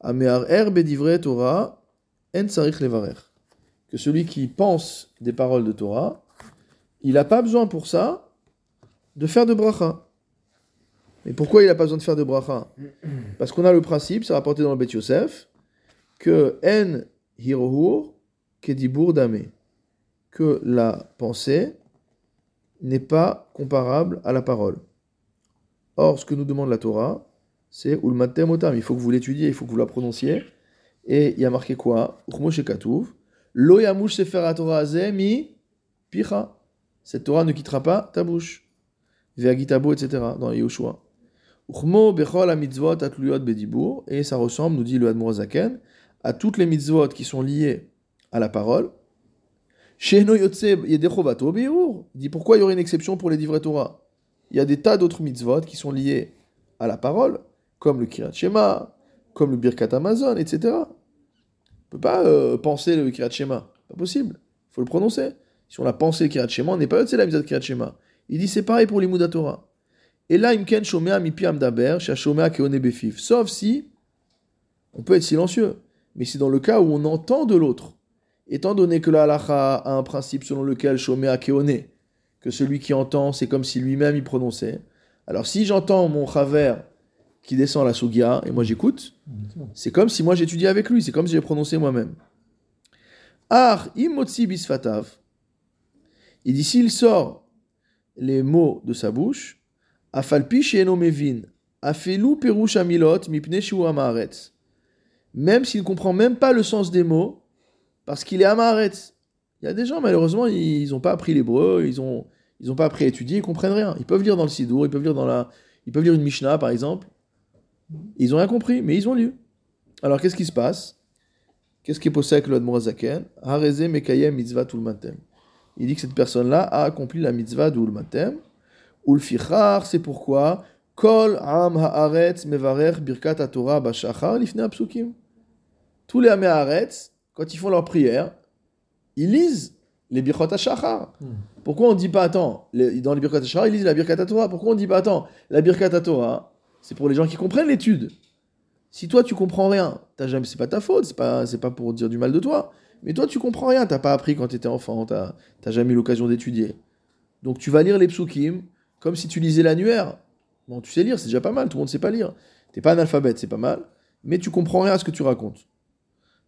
Amear Er Bedivre Torah, En Sarich Levarer. Que celui qui pense des paroles de Torah, il n'a pas besoin pour ça de faire de bracha. Mais pourquoi il n'a pas besoin de faire de bracha? Parce qu'on a le principe, c'est rapporté dans le Bet Yosef, que en hirohur kedibur dame, que la pensée n'est pas comparable à la parole. Or, ce que nous demande la Torah, c'est ulmatem otam. Il faut que vous l'étudiez, il faut que vous la prononciez. Et il y a marqué quoi? Lo yamush sefer Torah mi picha cette Torah ne quittera pas ta bouche. Veagitabo, etc. dans Yoshua. Et ça ressemble, nous dit le Admorazaken, à toutes les mitzvot qui sont liées à la parole. Il dit pourquoi il y aurait une exception pour les divrei Torah? Il y a des tas d'autres mitzvot qui sont liées à la parole, comme le Kirat Shema, comme le Birkat Amazon, etc. On ne peut pas euh, penser le Kirat Shema. Pas possible. Il faut le prononcer. Si on a pensé Kirat Shema, on n'est pas c'est la de Kirat Shema. Il dit c'est pareil pour l'Imouda Torah. Et là, imken shomea mipi amdaber, shomea keone befif. Sauf si on peut être silencieux. Mais c'est dans le cas où on entend de l'autre. étant donné que la halacha a un principe selon lequel Shomea Keone, que celui qui entend, c'est comme si lui-même y prononçait. Alors si j'entends mon chaver qui descend la sugia et moi j'écoute, c'est comme si moi j'étudiais avec lui, c'est comme si j'ai prononcé moi-même. Ar imotzi bisfatav. Il dit s'il sort les mots de sa bouche, afalpi mevin, afelu perush amilot mipne amaretz. Même s'il ne comprend même pas le sens des mots, parce qu'il est amaretz. Il y a des gens, malheureusement, ils n'ont pas appris l'hébreu, ils n'ont ont pas appris à étudier, ils comprennent rien. Ils peuvent lire dans le Sidour, ils peuvent lire dans la, ils peuvent lire une Mishnah, par exemple. Ils ont rien compris, mais ils ont lu. Alors, qu'est-ce qui se passe? Qu'est-ce qui est possible avec le Zaken Hareze mekayem mitzvah. Il dit que cette personne-là a accompli la mitzvah de Ulmatem. Ulfichar, c'est pourquoi? Kol am haaretz mevarer birkat Torah bashachar lifne apsukim. Tous les amé haaretz, quand ils font leur prière, ils lisent les birkat hashachar. Hmm. Pourquoi on ne dit pas, attends, dans les birkat hashachar, ils lisent la birkat Torah. Pourquoi on ne dit pas, attends, la birkat Torah, c'est pour les gens qui comprennent l'étude? Si toi tu comprends rien, jamais, c'est pas ta faute, c'est pas, c'est pas pour dire du mal de toi. Mais toi, tu comprends rien, t'as pas appris quand tu étais enfant, t'as jamais eu l'occasion d'étudier. Donc tu vas lire les psukim comme si tu lisais l'annuaire. Bon, tu sais lire, c'est déjà pas mal, tout le monde sait pas lire. T'es pas analphabète, c'est pas mal, mais tu comprends rien à ce que tu racontes.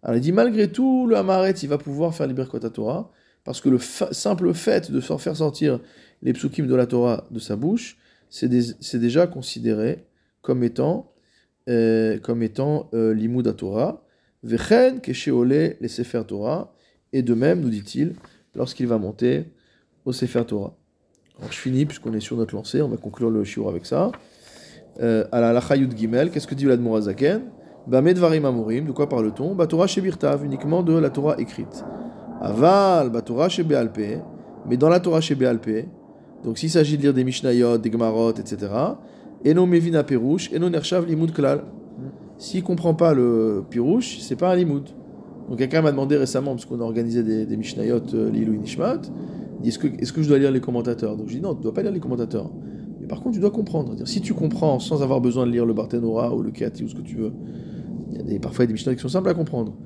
Alors il dit malgré tout, le Hamaret, il va pouvoir faire les Birkot Torah, parce que le simple fait de faire sortir les psukim de la Torah de sa bouche, c'est déjà considéré comme étant, euh, comme étant euh, Torah. Vechen kesheole les Sefer Torah. Et de même, nous dit-il, lorsqu'il va monter au Sefer Torah. Alors je finis, puisqu'on est sur notre lancée, on va conclure le shiur avec ça. Euh, la Lachayut Gimel, qu'est-ce que dit l'Admorazaken Bamedvarim Amurim, de quoi parle-t-on? Torah Shebirtav, uniquement de la Torah écrite. Aval, Torah Shebealpe, mais dans la Torah Shebealpe, donc s'il s'agit de lire des Mishnayot, des Gemarot, etc., Eno Mevina Perush, Eno Nershav Limud Klal. S'il comprend pas le pirouche, c'est pas un limoud. Donc quelqu'un m'a demandé récemment, parce qu'on a organisé des, des Mishnayot euh, Lilou Nishmat, dit est-ce que, je dois lire les commentateurs? Donc je dis non, tu dois pas lire les commentateurs. Mais par contre, tu dois comprendre. Dire, si tu comprends sans avoir besoin de lire le Barthénora ou le Kati ou ce que tu veux, il y a des, parfois des Mishnayot qui sont simples à comprendre.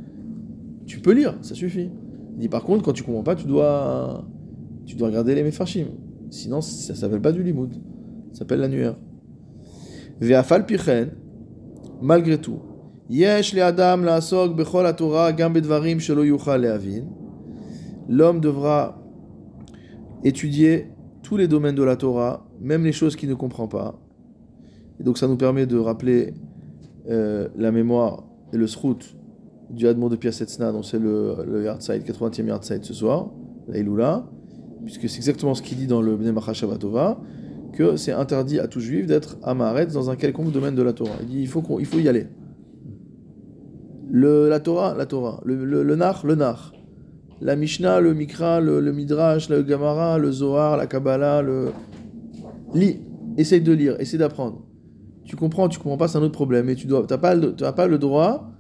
Tu peux lire, ça suffit. Il par contre, quand tu comprends pas, tu dois, tu dois regarder les Mefarshim. Sinon, ça s'appelle pas du limoud. Ça s'appelle l'annuaire. Ve'afal pichen, malgré tout, L'homme devra étudier tous les domaines de la Torah, même les choses qu'il ne comprend pas. Et donc ça nous permet de rappeler euh, la mémoire et le srout du Admon de Piasetzna, dont c'est le, le Yardside, 80e Yardside ce soir, la puisque c'est exactement ce qu'il dit dans le Bnei Shabatova que c'est interdit à tout juif d'être amaret dans un quelconque domaine de la Torah. Il dit il faut, il faut y aller. Le, la Torah, la Torah. Le, le, le nar, le nar. La Mishnah, le Mikra, le, Midrash, le Gamara, le Zohar, la Kabbalah, le. Lis. Essaye de lire, essaye d'apprendre. Tu comprends, tu comprends pas, c'est un autre problème. Et tu n'as pas, pas le droit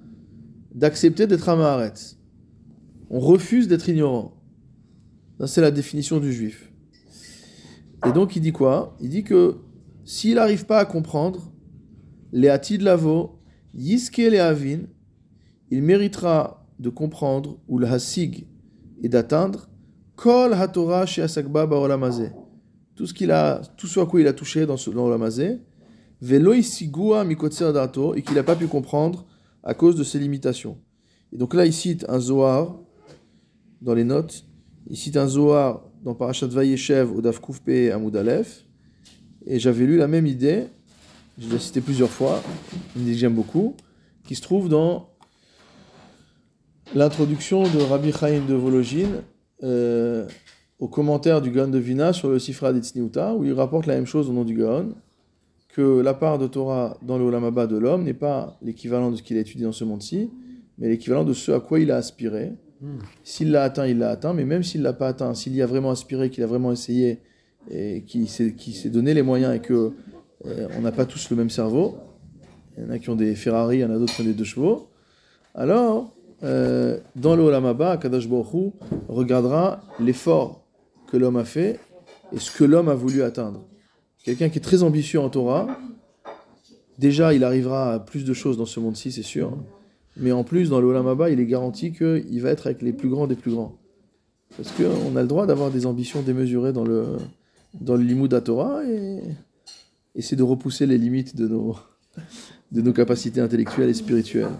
d'accepter d'être amaret. On refuse d'être ignorant. c'est la définition du juif. Et donc il dit quoi? Il dit que s'il n'arrive pas à comprendre les de lavo, yiske il méritera de comprendre ou le hasig et d'atteindre kol hatorah. Tout ce qu'il a, tout ce à quoi il a touché dans, ce, dans l'olamazé, velo isigua mikotser dato et qu'il n'a pas pu comprendre à cause de ses limitations. Et donc là il cite un Zohar dans les notes, il cite un Zohar dans Parashat Vayeshev au Daf Koufpe Amoud Aleph. Et j'avais lu la même idée, je l'ai cité plusieurs fois, une idée que j'aime beaucoup, qui se trouve dans l'introduction de Rabbi Chaim de Vologine euh, au commentaire du Gaon de Vina sur le Sifra d'Itzniuta, où il rapporte la même chose au nom du Gaon, que la part de Torah dans le Olamaba de l'homme n'est pas l'équivalent de ce qu'il a étudié dans ce monde-ci, mais l'équivalent de ce à quoi il a aspiré. S'il l'a atteint, il l'a atteint, mais même s'il l'a pas atteint, s'il y a vraiment aspiré, qu'il a vraiment essayé, et qu'il s'est donné les moyens et que euh, on n'a pas tous le même cerveau, il y en a qui ont des Ferrari, il y en a d'autres qui ont des deux chevaux, alors, euh, dans le Olamaba, Kadash Baruch regardera l'effort que l'homme a fait et ce que l'homme a voulu atteindre. Quelqu'un qui est très ambitieux en Torah, déjà il arrivera à plus de choses dans ce monde-ci, c'est sûr. Mais en plus, dans le Olam il est garanti qu'il va être avec les plus grands des plus grands. Parce qu'on a le droit d'avoir des ambitions démesurées dans le, dans le Torah et essayer de repousser les limites de nos, de nos capacités intellectuelles et spirituelles.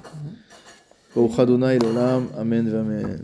Amen, amen.